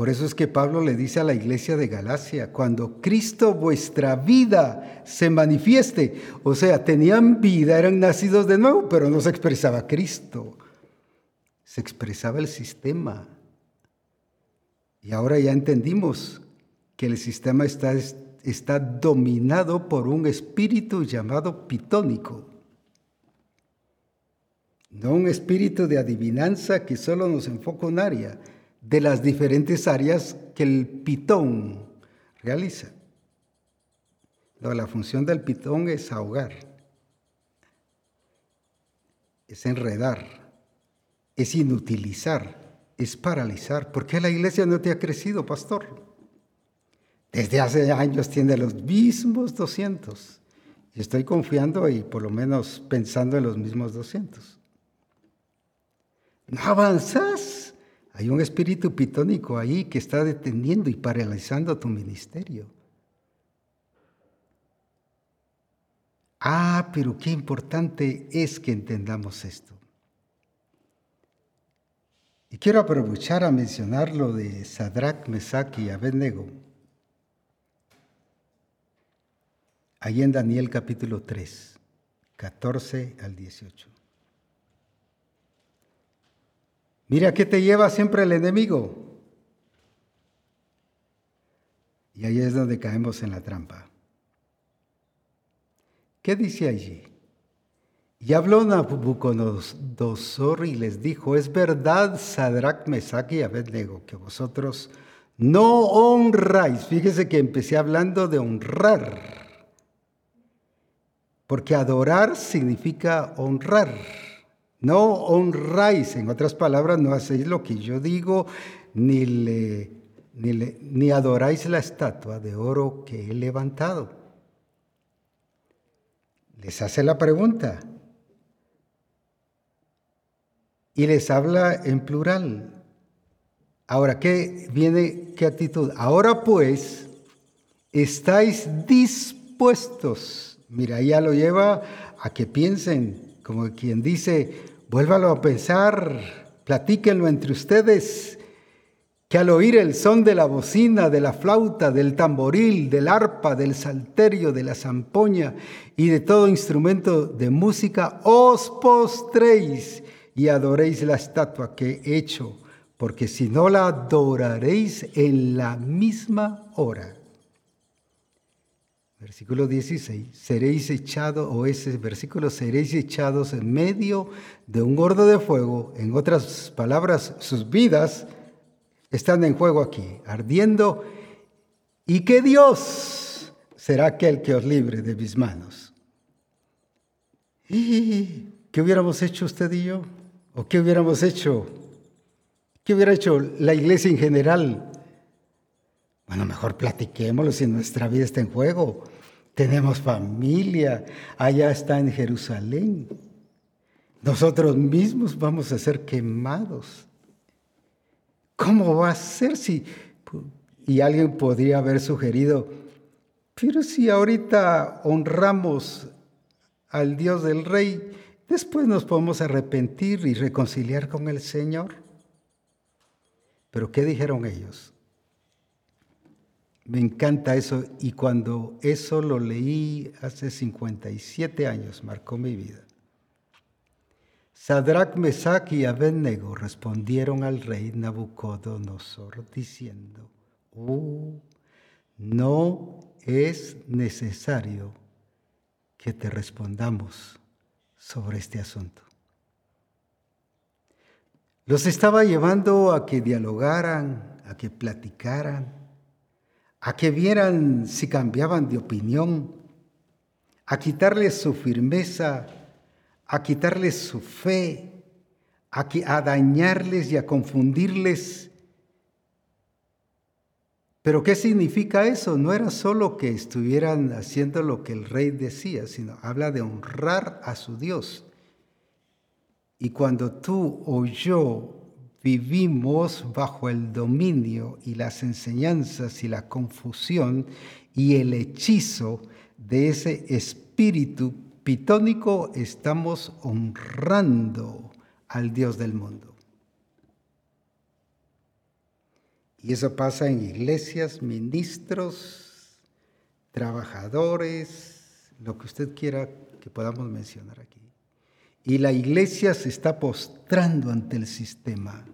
Por eso es que Pablo le dice a la iglesia de Galacia, cuando Cristo vuestra vida se manifieste, o sea, tenían vida, eran nacidos de nuevo, pero no se expresaba Cristo, se expresaba el sistema. Y ahora ya entendimos que el sistema está está dominado por un espíritu llamado pitónico. No un espíritu de adivinanza que solo nos enfoca un área de las diferentes áreas que el pitón realiza. la función del pitón es ahogar, es enredar, es inutilizar, es paralizar. ¿Por qué la iglesia no te ha crecido, pastor? Desde hace años tiene los mismos 200. Y estoy confiando y por lo menos pensando en los mismos 200. No avanzas. Hay un espíritu pitónico ahí que está deteniendo y paralizando tu ministerio. Ah, pero qué importante es que entendamos esto. Y quiero aprovechar a mencionar lo de Sadrach, Mesach y Abednego. Ahí en Daniel capítulo 3, 14 al 18. Mira qué te lleva siempre el enemigo. Y ahí es donde caemos en la trampa. ¿Qué dice allí? Y habló Nabucodonosor y les dijo, es verdad, Sadrach, Mesach y Abednego, que vosotros no honráis. Fíjese que empecé hablando de honrar, porque adorar significa honrar. No honráis, en otras palabras, no hacéis lo que yo digo, ni, ni adoráis la estatua de oro que he levantado. Les hace la pregunta, y les habla en plural. Ahora, ¿qué viene? ¿Qué actitud? Ahora pues, estáis dispuestos. Mira, ya lo lleva a que piensen, como quien dice, vuélvalo a pensar, platíquenlo entre ustedes, que al oír el son de la bocina, de la flauta, del tamboril, del arpa, del salterio, de la zampoña y de todo instrumento de música, os postréis y adoréis la estatua que he hecho, porque si no la adoraréis en la misma hora. Versículo 16, seréis echados, o ese versículo, seréis echados en medio de un gordo de fuego, en otras palabras, sus vidas están en juego aquí, ardiendo, y que Dios será aquel que os libre de mis manos. ¿Y qué hubiéramos hecho usted y yo? ¿O qué hubiéramos hecho? ¿Qué hubiera hecho la iglesia en general? Bueno, mejor platiquémoslo si nuestra vida está en juego. Tenemos familia, allá está en Jerusalén. Nosotros mismos vamos a ser quemados. ¿Cómo va a ser si... Y alguien podría haber sugerido, pero si ahorita honramos al Dios del Rey, Después nos podemos arrepentir y reconciliar con el Señor. Pero ¿qué dijeron ellos? Me encanta eso y cuando eso lo leí hace 57 años, marcó mi vida. Sadrach, Mesach y Abednego respondieron al rey Nabucodonosor diciendo, oh, no es necesario que te respondamos sobre este asunto. Los estaba llevando a que dialogaran, a que platicaran, a que vieran si cambiaban de opinión, a quitarles su firmeza, a quitarles su fe, a, a dañarles y a confundirles pero ¿qué significa eso? No era solo que estuvieran haciendo lo que el rey decía, sino habla de honrar a su Dios. Y cuando tú o yo vivimos bajo el dominio y las enseñanzas y la confusión y el hechizo de ese espíritu pitónico, estamos honrando al Dios del mundo. Y eso pasa en iglesias, ministros, trabajadores, lo que usted quiera que podamos mencionar aquí. Y la iglesia se está postrando ante el sistema.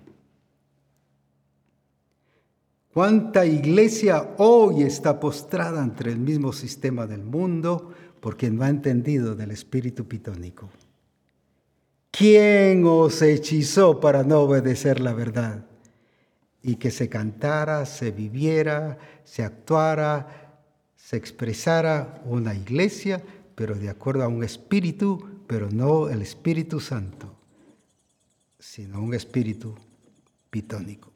¿Cuánta iglesia hoy está postrada ante el mismo sistema del mundo porque no ha entendido del espíritu pitónico? ¿Quién os hechizó para no obedecer la verdad? y que se cantara, se viviera, se actuara, se expresara una iglesia, pero de acuerdo a un espíritu, pero no el Espíritu Santo, sino un espíritu pitónico.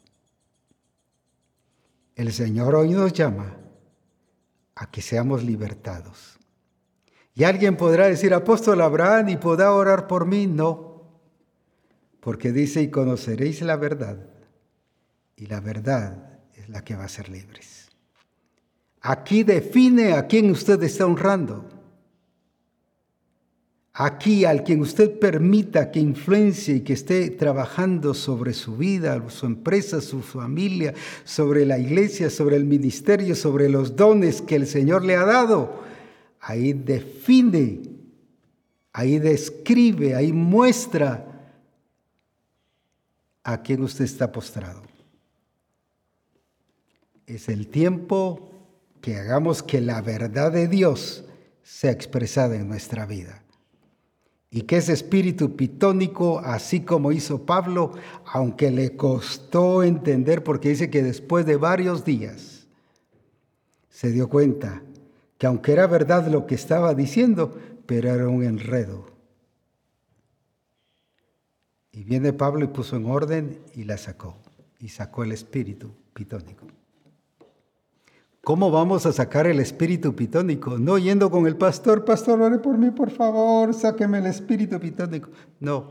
El Señor hoy nos llama a que seamos libertados. Y alguien podrá decir, apóstol Abraham, ¿y podrá orar por mí? No, porque dice, y conoceréis la verdad, y la verdad es la que va a ser libres. Aquí define a quién usted está honrando. Aquí al quien usted permita que influencie y que esté trabajando sobre su vida, su empresa, su familia, sobre la iglesia, sobre el ministerio, sobre los dones que el Señor le ha dado, ahí define, ahí describe, ahí muestra a quien usted está postrado. Es el tiempo que hagamos que la verdad de Dios sea expresada en nuestra vida y que ese espíritu pitónico, así como hizo Pablo, aunque le costó entender, porque dice que después de varios días se dio cuenta que aunque era verdad lo que estaba diciendo, pero era un enredo. Y viene Pablo y puso en orden y la sacó, y sacó el espíritu pitónico. ¿Cómo vamos a sacar el espíritu pitónico? No yendo con el pastor, pastor, ore por mí, por favor, sáqueme el espíritu pitónico. No,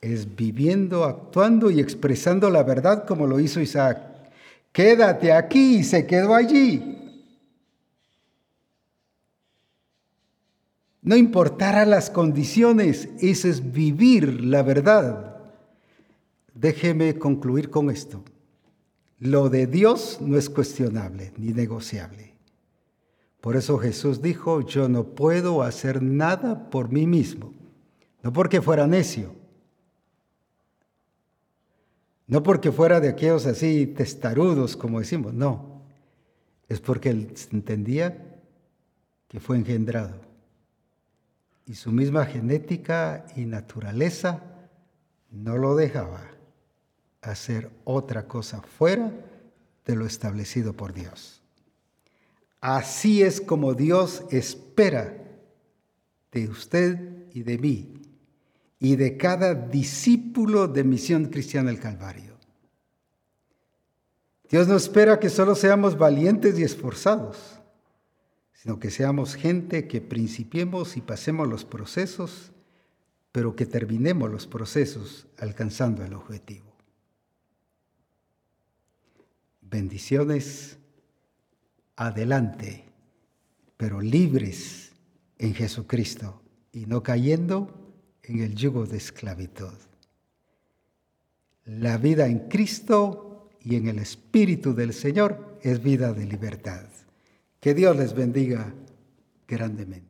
es viviendo, actuando y expresando la verdad como lo hizo Isaac. Quédate aquí y se quedó allí. No importara las condiciones, eso es vivir la verdad. Déjeme concluir con esto. Lo de Dios no es cuestionable ni negociable. Por eso Jesús dijo, yo no puedo hacer nada por mí mismo. No porque fuera necio. No porque fuera de aquellos así testarudos, como decimos, no. Es porque él entendía que fue engendrado. Y su misma genética y naturaleza no lo dejaba hacer otra cosa fuera de lo establecido por Dios. Así es como Dios espera de usted y de mí y de cada discípulo de Misión Cristiana del Calvario. Dios no espera que solo seamos valientes y esforzados, sino que seamos gente que principiemos y pasemos los procesos, pero que terminemos los procesos alcanzando el objetivo. Bendiciones adelante, pero libres en Jesucristo y no cayendo en el yugo de esclavitud. La vida en Cristo y en el Espíritu del Señor es vida de libertad. Que Dios les bendiga grandemente.